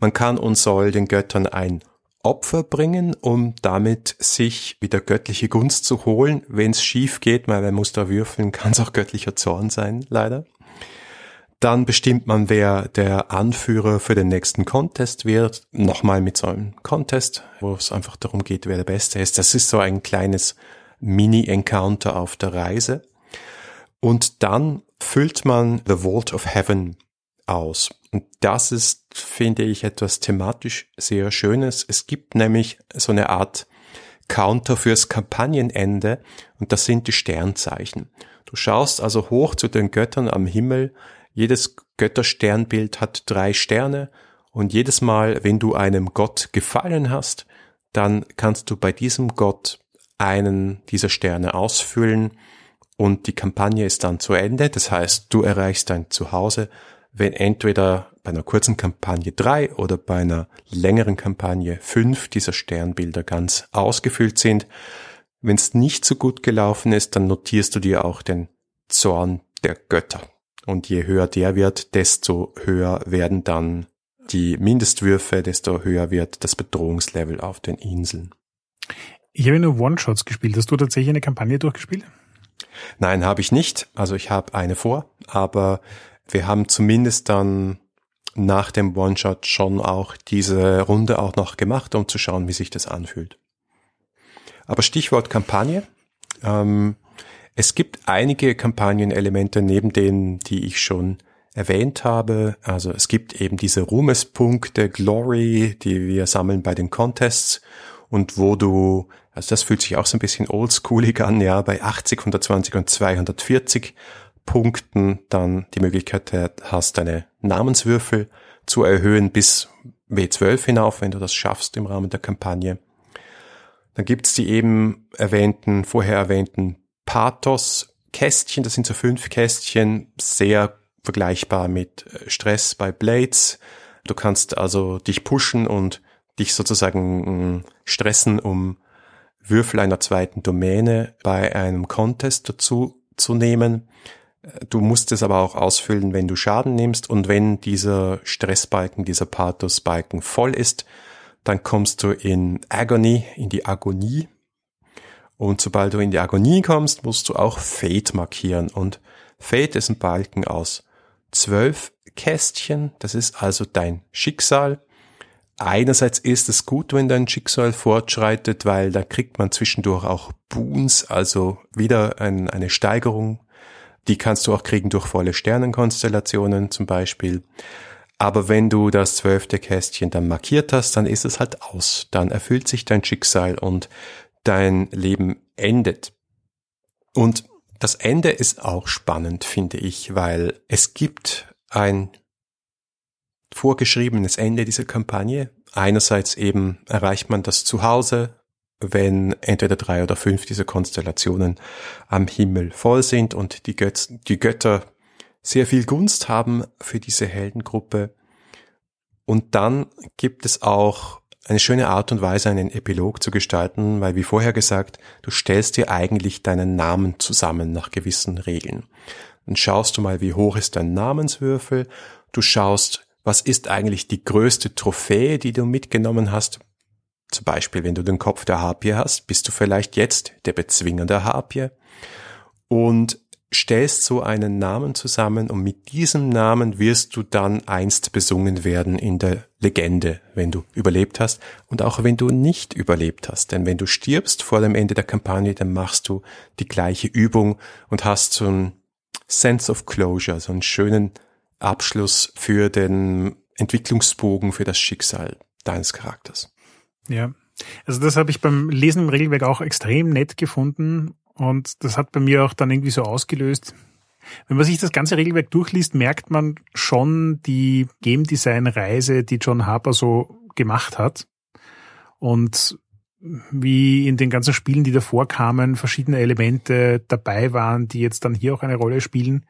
Man kann und soll den Göttern ein Opfer bringen, um damit sich wieder göttliche Gunst zu holen. Wenn es schief geht, weil man muss da würfeln, kann es auch göttlicher Zorn sein, leider. Dann bestimmt man, wer der Anführer für den nächsten Contest wird. Nochmal mit so einem Contest, wo es einfach darum geht, wer der Beste ist. Das ist so ein kleines Mini-Encounter auf der Reise. Und dann füllt man The Vault of Heaven aus. Und das ist, finde ich, etwas thematisch sehr Schönes. Es gibt nämlich so eine Art Counter fürs Kampagnenende und das sind die Sternzeichen. Du schaust also hoch zu den Göttern am Himmel jedes Göttersternbild hat drei Sterne und jedes Mal, wenn du einem Gott gefallen hast, dann kannst du bei diesem Gott einen dieser Sterne ausfüllen und die Kampagne ist dann zu Ende. Das heißt, du erreichst dein Zuhause, wenn entweder bei einer kurzen Kampagne drei oder bei einer längeren Kampagne fünf dieser Sternbilder ganz ausgefüllt sind. Wenn es nicht so gut gelaufen ist, dann notierst du dir auch den Zorn der Götter. Und je höher der wird, desto höher werden dann die Mindestwürfe, desto höher wird das Bedrohungslevel auf den Inseln. Ich habe nur One-Shots gespielt. Hast du tatsächlich eine Kampagne durchgespielt? Nein, habe ich nicht. Also ich habe eine vor, aber wir haben zumindest dann nach dem One-Shot schon auch diese Runde auch noch gemacht, um zu schauen, wie sich das anfühlt. Aber Stichwort Kampagne. Ähm, es gibt einige Kampagnenelemente neben denen, die ich schon erwähnt habe. Also es gibt eben diese Ruhmespunkte, Glory, die wir sammeln bei den Contests und wo du, also das fühlt sich auch so ein bisschen oldschoolig an, ja, bei 80, 120 und 240 Punkten dann die Möglichkeit hast, deine Namenswürfel zu erhöhen bis W12 hinauf, wenn du das schaffst im Rahmen der Kampagne. Dann gibt's die eben erwähnten, vorher erwähnten Pathos-Kästchen, das sind so fünf Kästchen, sehr vergleichbar mit äh, Stress bei Blades. Du kannst also dich pushen und dich sozusagen mm, stressen, um Würfel einer zweiten Domäne bei einem Contest dazu zu nehmen. Du musst es aber auch ausfüllen, wenn du Schaden nimmst und wenn dieser Stressbalken, dieser Pathosbalken voll ist, dann kommst du in Agony, in die Agonie. Und sobald du in die Agonie kommst, musst du auch Fate markieren. Und Fate ist ein Balken aus zwölf Kästchen. Das ist also dein Schicksal. Einerseits ist es gut, wenn dein Schicksal fortschreitet, weil da kriegt man zwischendurch auch Boons, also wieder ein, eine Steigerung. Die kannst du auch kriegen durch volle Sternenkonstellationen zum Beispiel. Aber wenn du das zwölfte Kästchen dann markiert hast, dann ist es halt aus. Dann erfüllt sich dein Schicksal und dein Leben endet. Und das Ende ist auch spannend, finde ich, weil es gibt ein vorgeschriebenes Ende dieser Kampagne. Einerseits eben erreicht man das Zuhause, wenn entweder drei oder fünf dieser Konstellationen am Himmel voll sind und die, Götz, die Götter sehr viel Gunst haben für diese Heldengruppe. Und dann gibt es auch eine schöne Art und Weise, einen Epilog zu gestalten, weil wie vorher gesagt, du stellst dir eigentlich deinen Namen zusammen nach gewissen Regeln. Dann schaust du mal, wie hoch ist dein Namenswürfel, du schaust, was ist eigentlich die größte Trophäe, die du mitgenommen hast. Zum Beispiel, wenn du den Kopf der Harpie hast, bist du vielleicht jetzt der Bezwinger der Harpie. Und stellst so einen Namen zusammen und mit diesem Namen wirst du dann einst besungen werden in der Legende, wenn du überlebt hast und auch wenn du nicht überlebt hast. Denn wenn du stirbst vor dem Ende der Kampagne, dann machst du die gleiche Übung und hast so ein Sense of Closure, so einen schönen Abschluss für den Entwicklungsbogen, für das Schicksal deines Charakters. Ja, also das habe ich beim Lesen im Regelwerk auch extrem nett gefunden und das hat bei mir auch dann irgendwie so ausgelöst. Wenn man sich das ganze Regelwerk durchliest, merkt man schon die Game Design Reise, die John Harper so gemacht hat. Und wie in den ganzen Spielen, die davor kamen, verschiedene Elemente dabei waren, die jetzt dann hier auch eine Rolle spielen.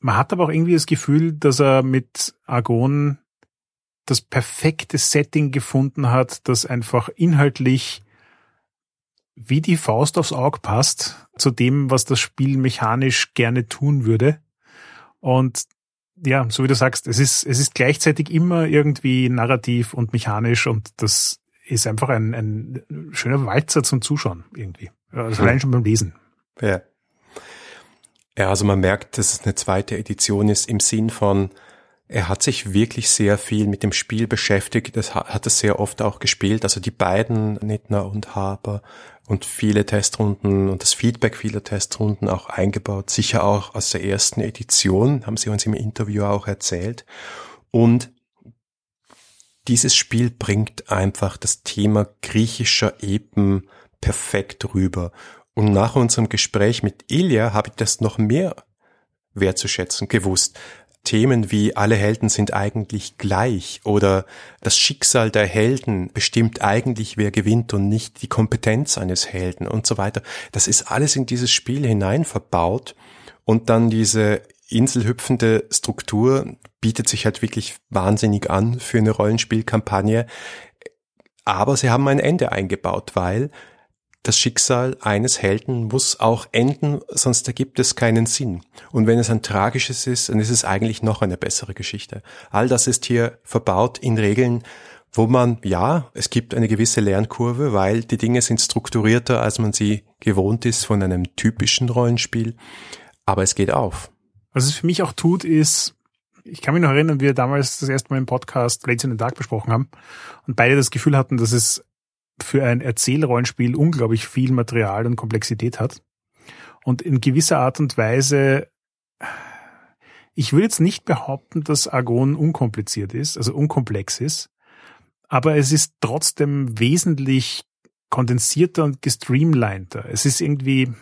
Man hat aber auch irgendwie das Gefühl, dass er mit Argon das perfekte Setting gefunden hat, das einfach inhaltlich wie die Faust aufs Auge passt zu dem, was das Spiel mechanisch gerne tun würde. Und ja, so wie du sagst, es ist, es ist gleichzeitig immer irgendwie narrativ und mechanisch und das ist einfach ein, ein schöner Walzer zum Zuschauen irgendwie. Also allein schon beim Lesen. Ja. Ja, also man merkt, dass es eine zweite Edition ist im Sinn von, er hat sich wirklich sehr viel mit dem Spiel beschäftigt. Das hat es sehr oft auch gespielt. Also die beiden, Nittner und Haber, und viele Testrunden und das Feedback vieler Testrunden auch eingebaut. Sicher auch aus der ersten Edition, haben sie uns im Interview auch erzählt. Und dieses Spiel bringt einfach das Thema griechischer Epen perfekt rüber. Und nach unserem Gespräch mit Ilya habe ich das noch mehr wertzuschätzen gewusst. Themen wie alle Helden sind eigentlich gleich oder das Schicksal der Helden bestimmt eigentlich, wer gewinnt und nicht die Kompetenz eines Helden und so weiter. Das ist alles in dieses Spiel hinein verbaut und dann diese inselhüpfende Struktur bietet sich halt wirklich wahnsinnig an für eine Rollenspielkampagne. Aber sie haben ein Ende eingebaut, weil das Schicksal eines Helden muss auch enden, sonst ergibt es keinen Sinn. Und wenn es ein tragisches ist, dann ist es eigentlich noch eine bessere Geschichte. All das ist hier verbaut in Regeln, wo man, ja, es gibt eine gewisse Lernkurve, weil die Dinge sind strukturierter, als man sie gewohnt ist von einem typischen Rollenspiel. Aber es geht auf. Was es für mich auch tut, ist, ich kann mich noch erinnern, wie wir damals das erste Mal im Podcast Blades in the Dark besprochen haben und beide das Gefühl hatten, dass es für ein Erzählrollenspiel unglaublich viel Material und Komplexität hat und in gewisser Art und Weise Ich würde jetzt nicht behaupten, dass Argon unkompliziert ist, also unkomplex ist, aber es ist trotzdem wesentlich kondensierter und gestreamliner. Es ist irgendwie,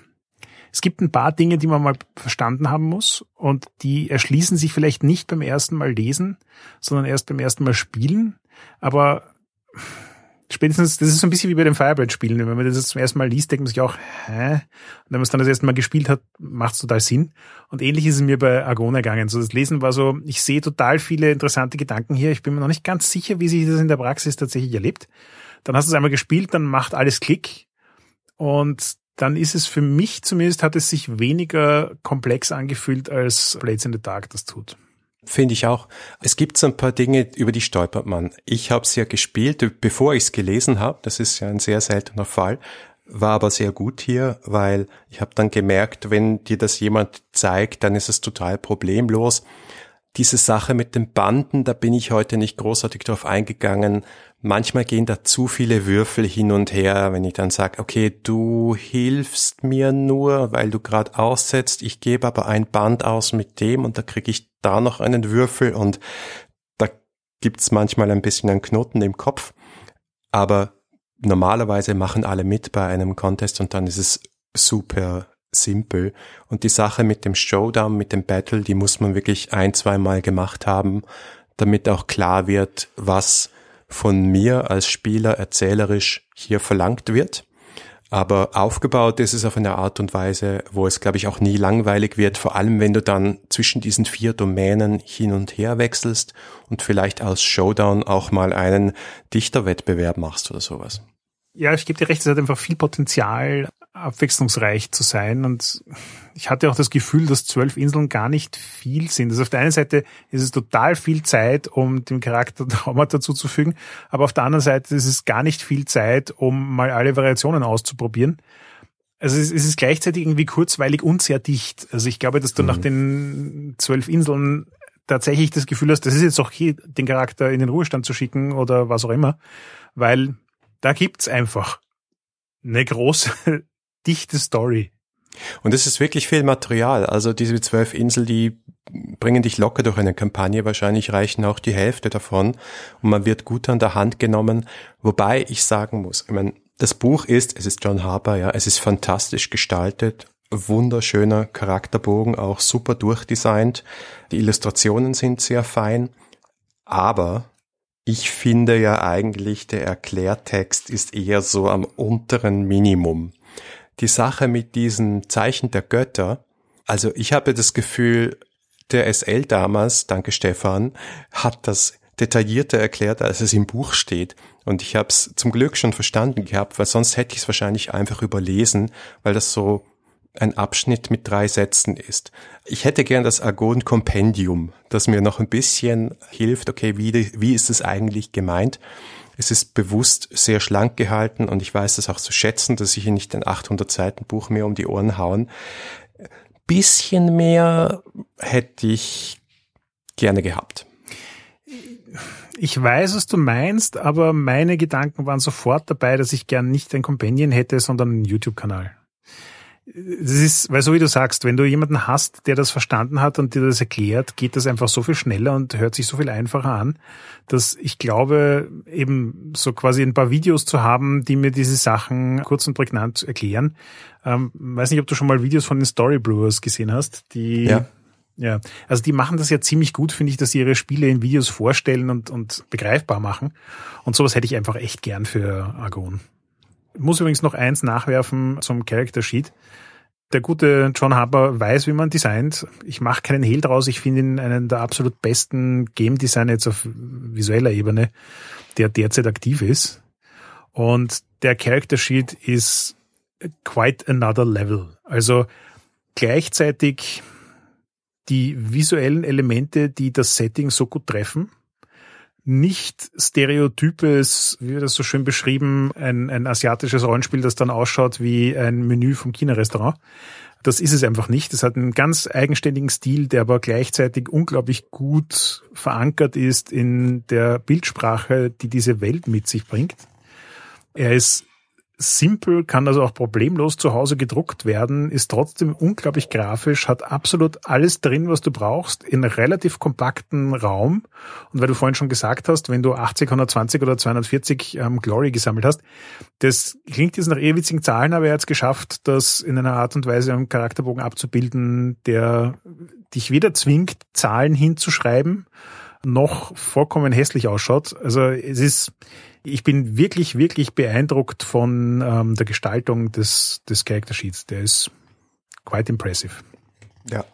es gibt ein paar Dinge, die man mal verstanden haben muss und die erschließen sich vielleicht nicht beim ersten Mal lesen, sondern erst beim ersten Mal spielen. Aber spätestens, das ist so ein bisschen wie bei den Firebird-Spielen. Wenn man das zum ersten Mal liest, denkt man sich auch, hä? Und wenn man es dann das erste Mal gespielt hat, macht es total Sinn. Und ähnlich ist es mir bei Argon ergangen. So das Lesen war so, ich sehe total viele interessante Gedanken hier. Ich bin mir noch nicht ganz sicher, wie sich das in der Praxis tatsächlich erlebt. Dann hast du es einmal gespielt, dann macht alles Klick. Und dann ist es für mich zumindest, hat es sich weniger komplex angefühlt, als Blades in the Dark das tut. Finde ich auch. Es gibt so ein paar Dinge, über die stolpert man. Ich habe es ja gespielt, bevor ich es gelesen habe. Das ist ja ein sehr seltener Fall. War aber sehr gut hier, weil ich habe dann gemerkt, wenn dir das jemand zeigt, dann ist es total problemlos. Diese Sache mit den Banden, da bin ich heute nicht großartig drauf eingegangen. Manchmal gehen da zu viele Würfel hin und her, wenn ich dann sage, okay, du hilfst mir nur, weil du gerade aussetzt, ich gebe aber ein Band aus mit dem und da kriege ich da noch einen Würfel und da gibt's manchmal ein bisschen einen Knoten im Kopf. Aber normalerweise machen alle mit bei einem Contest und dann ist es super simpel. Und die Sache mit dem Showdown, mit dem Battle, die muss man wirklich ein, zwei Mal gemacht haben, damit auch klar wird, was von mir als Spieler erzählerisch hier verlangt wird. Aber aufgebaut ist es auf eine Art und Weise, wo es, glaube ich, auch nie langweilig wird, vor allem wenn du dann zwischen diesen vier Domänen hin und her wechselst und vielleicht als Showdown auch mal einen Dichterwettbewerb machst oder sowas. Ja, ich gebe dir recht, es hat einfach viel Potenzial, abwechslungsreich zu sein. Und ich hatte auch das Gefühl, dass zwölf Inseln gar nicht viel sind. Also auf der einen Seite ist es total viel Zeit, um dem Charakter Traumata zuzufügen, aber auf der anderen Seite ist es gar nicht viel Zeit, um mal alle Variationen auszuprobieren. Also es ist gleichzeitig irgendwie kurzweilig und sehr dicht. Also ich glaube, dass du mhm. nach den zwölf Inseln tatsächlich das Gefühl hast, das ist jetzt auch hier, den Charakter in den Ruhestand zu schicken oder was auch immer, weil da gibt's einfach eine große, dichte Story. Und es ist wirklich viel Material. Also diese zwölf Inseln, die bringen dich locker durch eine Kampagne. Wahrscheinlich reichen auch die Hälfte davon. Und man wird gut an der Hand genommen. Wobei ich sagen muss, ich meine, das Buch ist, es ist John Harper, ja, es ist fantastisch gestaltet. Wunderschöner Charakterbogen, auch super durchdesignt. Die Illustrationen sind sehr fein. Aber ich finde ja eigentlich, der Erklärtext ist eher so am unteren Minimum. Die Sache mit diesen Zeichen der Götter, also ich habe das Gefühl, der SL damals, danke Stefan, hat das detaillierter erklärt, als es im Buch steht. Und ich habe es zum Glück schon verstanden gehabt, weil sonst hätte ich es wahrscheinlich einfach überlesen, weil das so ein Abschnitt mit drei Sätzen ist. Ich hätte gern das Argon Kompendium, das mir noch ein bisschen hilft, okay, wie, wie ist es eigentlich gemeint? Es ist bewusst sehr schlank gehalten und ich weiß das auch zu schätzen, dass ich hier nicht ein 800 Seiten Buch mehr um die Ohren hauen. Bisschen mehr hätte ich gerne gehabt. Ich weiß, was du meinst, aber meine Gedanken waren sofort dabei, dass ich gern nicht ein Companion hätte, sondern einen YouTube-Kanal. Das ist, weil so wie du sagst, wenn du jemanden hast, der das verstanden hat und dir das erklärt, geht das einfach so viel schneller und hört sich so viel einfacher an, dass ich glaube, eben so quasi ein paar Videos zu haben, die mir diese Sachen kurz und prägnant erklären. Ähm, weiß nicht, ob du schon mal Videos von den Storybrewers gesehen hast, die ja. Ja, also die machen das ja ziemlich gut, finde ich, dass sie ihre Spiele in Videos vorstellen und, und begreifbar machen. Und sowas hätte ich einfach echt gern für Argon muss übrigens noch eins nachwerfen zum Character Sheet. Der gute John Harper weiß, wie man designt. Ich mache keinen Hehl draus. Ich finde ihn einen der absolut besten Game Designer jetzt auf visueller Ebene, der derzeit aktiv ist. Und der Character Sheet ist quite another level. Also gleichzeitig die visuellen Elemente, die das Setting so gut treffen nicht stereotypes, wie wird das so schön beschrieben, ein, ein asiatisches Rollenspiel, das dann ausschaut wie ein Menü vom China-Restaurant. Das ist es einfach nicht. Es hat einen ganz eigenständigen Stil, der aber gleichzeitig unglaublich gut verankert ist in der Bildsprache, die diese Welt mit sich bringt. Er ist simpel, kann also auch problemlos zu Hause gedruckt werden, ist trotzdem unglaublich grafisch, hat absolut alles drin, was du brauchst, in relativ kompakten Raum. Und weil du vorhin schon gesagt hast, wenn du 80, 120 oder 240 ähm, Glory gesammelt hast, das klingt jetzt nach eher witzigen Zahlen, aber er hat es geschafft, das in einer Art und Weise einen Charakterbogen abzubilden, der dich weder zwingt, Zahlen hinzuschreiben, noch vollkommen hässlich ausschaut. Also es ist, ich bin wirklich, wirklich beeindruckt von ähm, der Gestaltung des, des Character Sheets. Der ist quite impressive. Ja.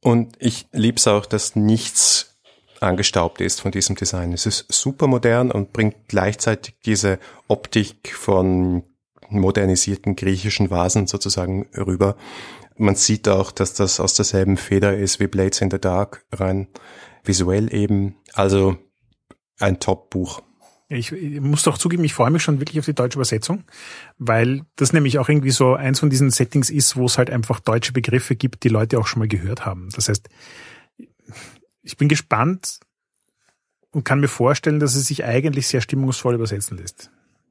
Und ich liebe es auch, dass nichts angestaubt ist von diesem Design. Es ist super modern und bringt gleichzeitig diese Optik von modernisierten griechischen Vasen sozusagen rüber. Man sieht auch, dass das aus derselben Feder ist wie Blades in the Dark, rein visuell eben. Also ein Top-Buch. Ich, ich muss doch zugeben, ich freue mich schon wirklich auf die deutsche Übersetzung, weil das nämlich auch irgendwie so eins von diesen Settings ist, wo es halt einfach deutsche Begriffe gibt, die Leute auch schon mal gehört haben. Das heißt, ich bin gespannt und kann mir vorstellen, dass es sich eigentlich sehr stimmungsvoll übersetzen lässt.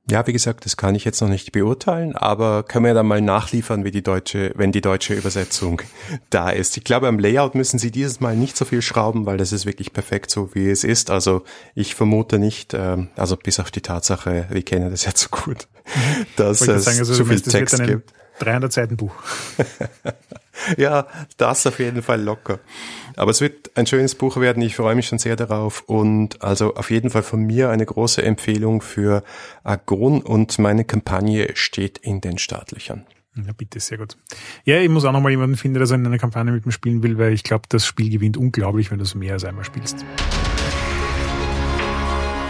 Ja, wie gesagt, das kann ich jetzt noch nicht beurteilen, aber können wir dann mal nachliefern, wie die deutsche, wenn die deutsche Übersetzung da ist. Ich glaube, am Layout müssen sie dieses Mal nicht so viel schrauben, weil das ist wirklich perfekt so, wie es ist. Also ich vermute nicht, ähm, also bis auf die Tatsache, wir kennen das ja zu gut, dass es sagen, also, zu viel Text gibt. 300 Seiten Buch. ja, das auf jeden Fall locker. Aber es wird ein schönes Buch werden. Ich freue mich schon sehr darauf. Und also auf jeden Fall von mir eine große Empfehlung für Agon und meine Kampagne steht in den Startlöchern. Ja, bitte, sehr gut. Ja, ich muss auch noch mal jemanden finden, der so in einer Kampagne mit mir spielen will, weil ich glaube, das Spiel gewinnt unglaublich, wenn du es mehr als einmal spielst.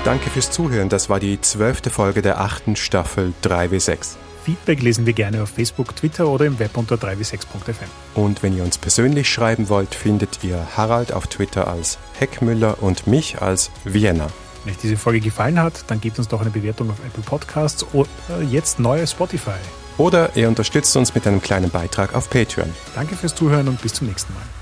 Danke fürs Zuhören. Das war die zwölfte Folge der achten Staffel 3W6. Feedback lesen wir gerne auf Facebook, Twitter oder im Web unter 3w6.fm. Und wenn ihr uns persönlich schreiben wollt, findet ihr Harald auf Twitter als Heckmüller und mich als Vienna. Wenn euch diese Folge gefallen hat, dann gebt uns doch eine Bewertung auf Apple Podcasts oder jetzt neu Spotify. Oder ihr unterstützt uns mit einem kleinen Beitrag auf Patreon. Danke fürs Zuhören und bis zum nächsten Mal.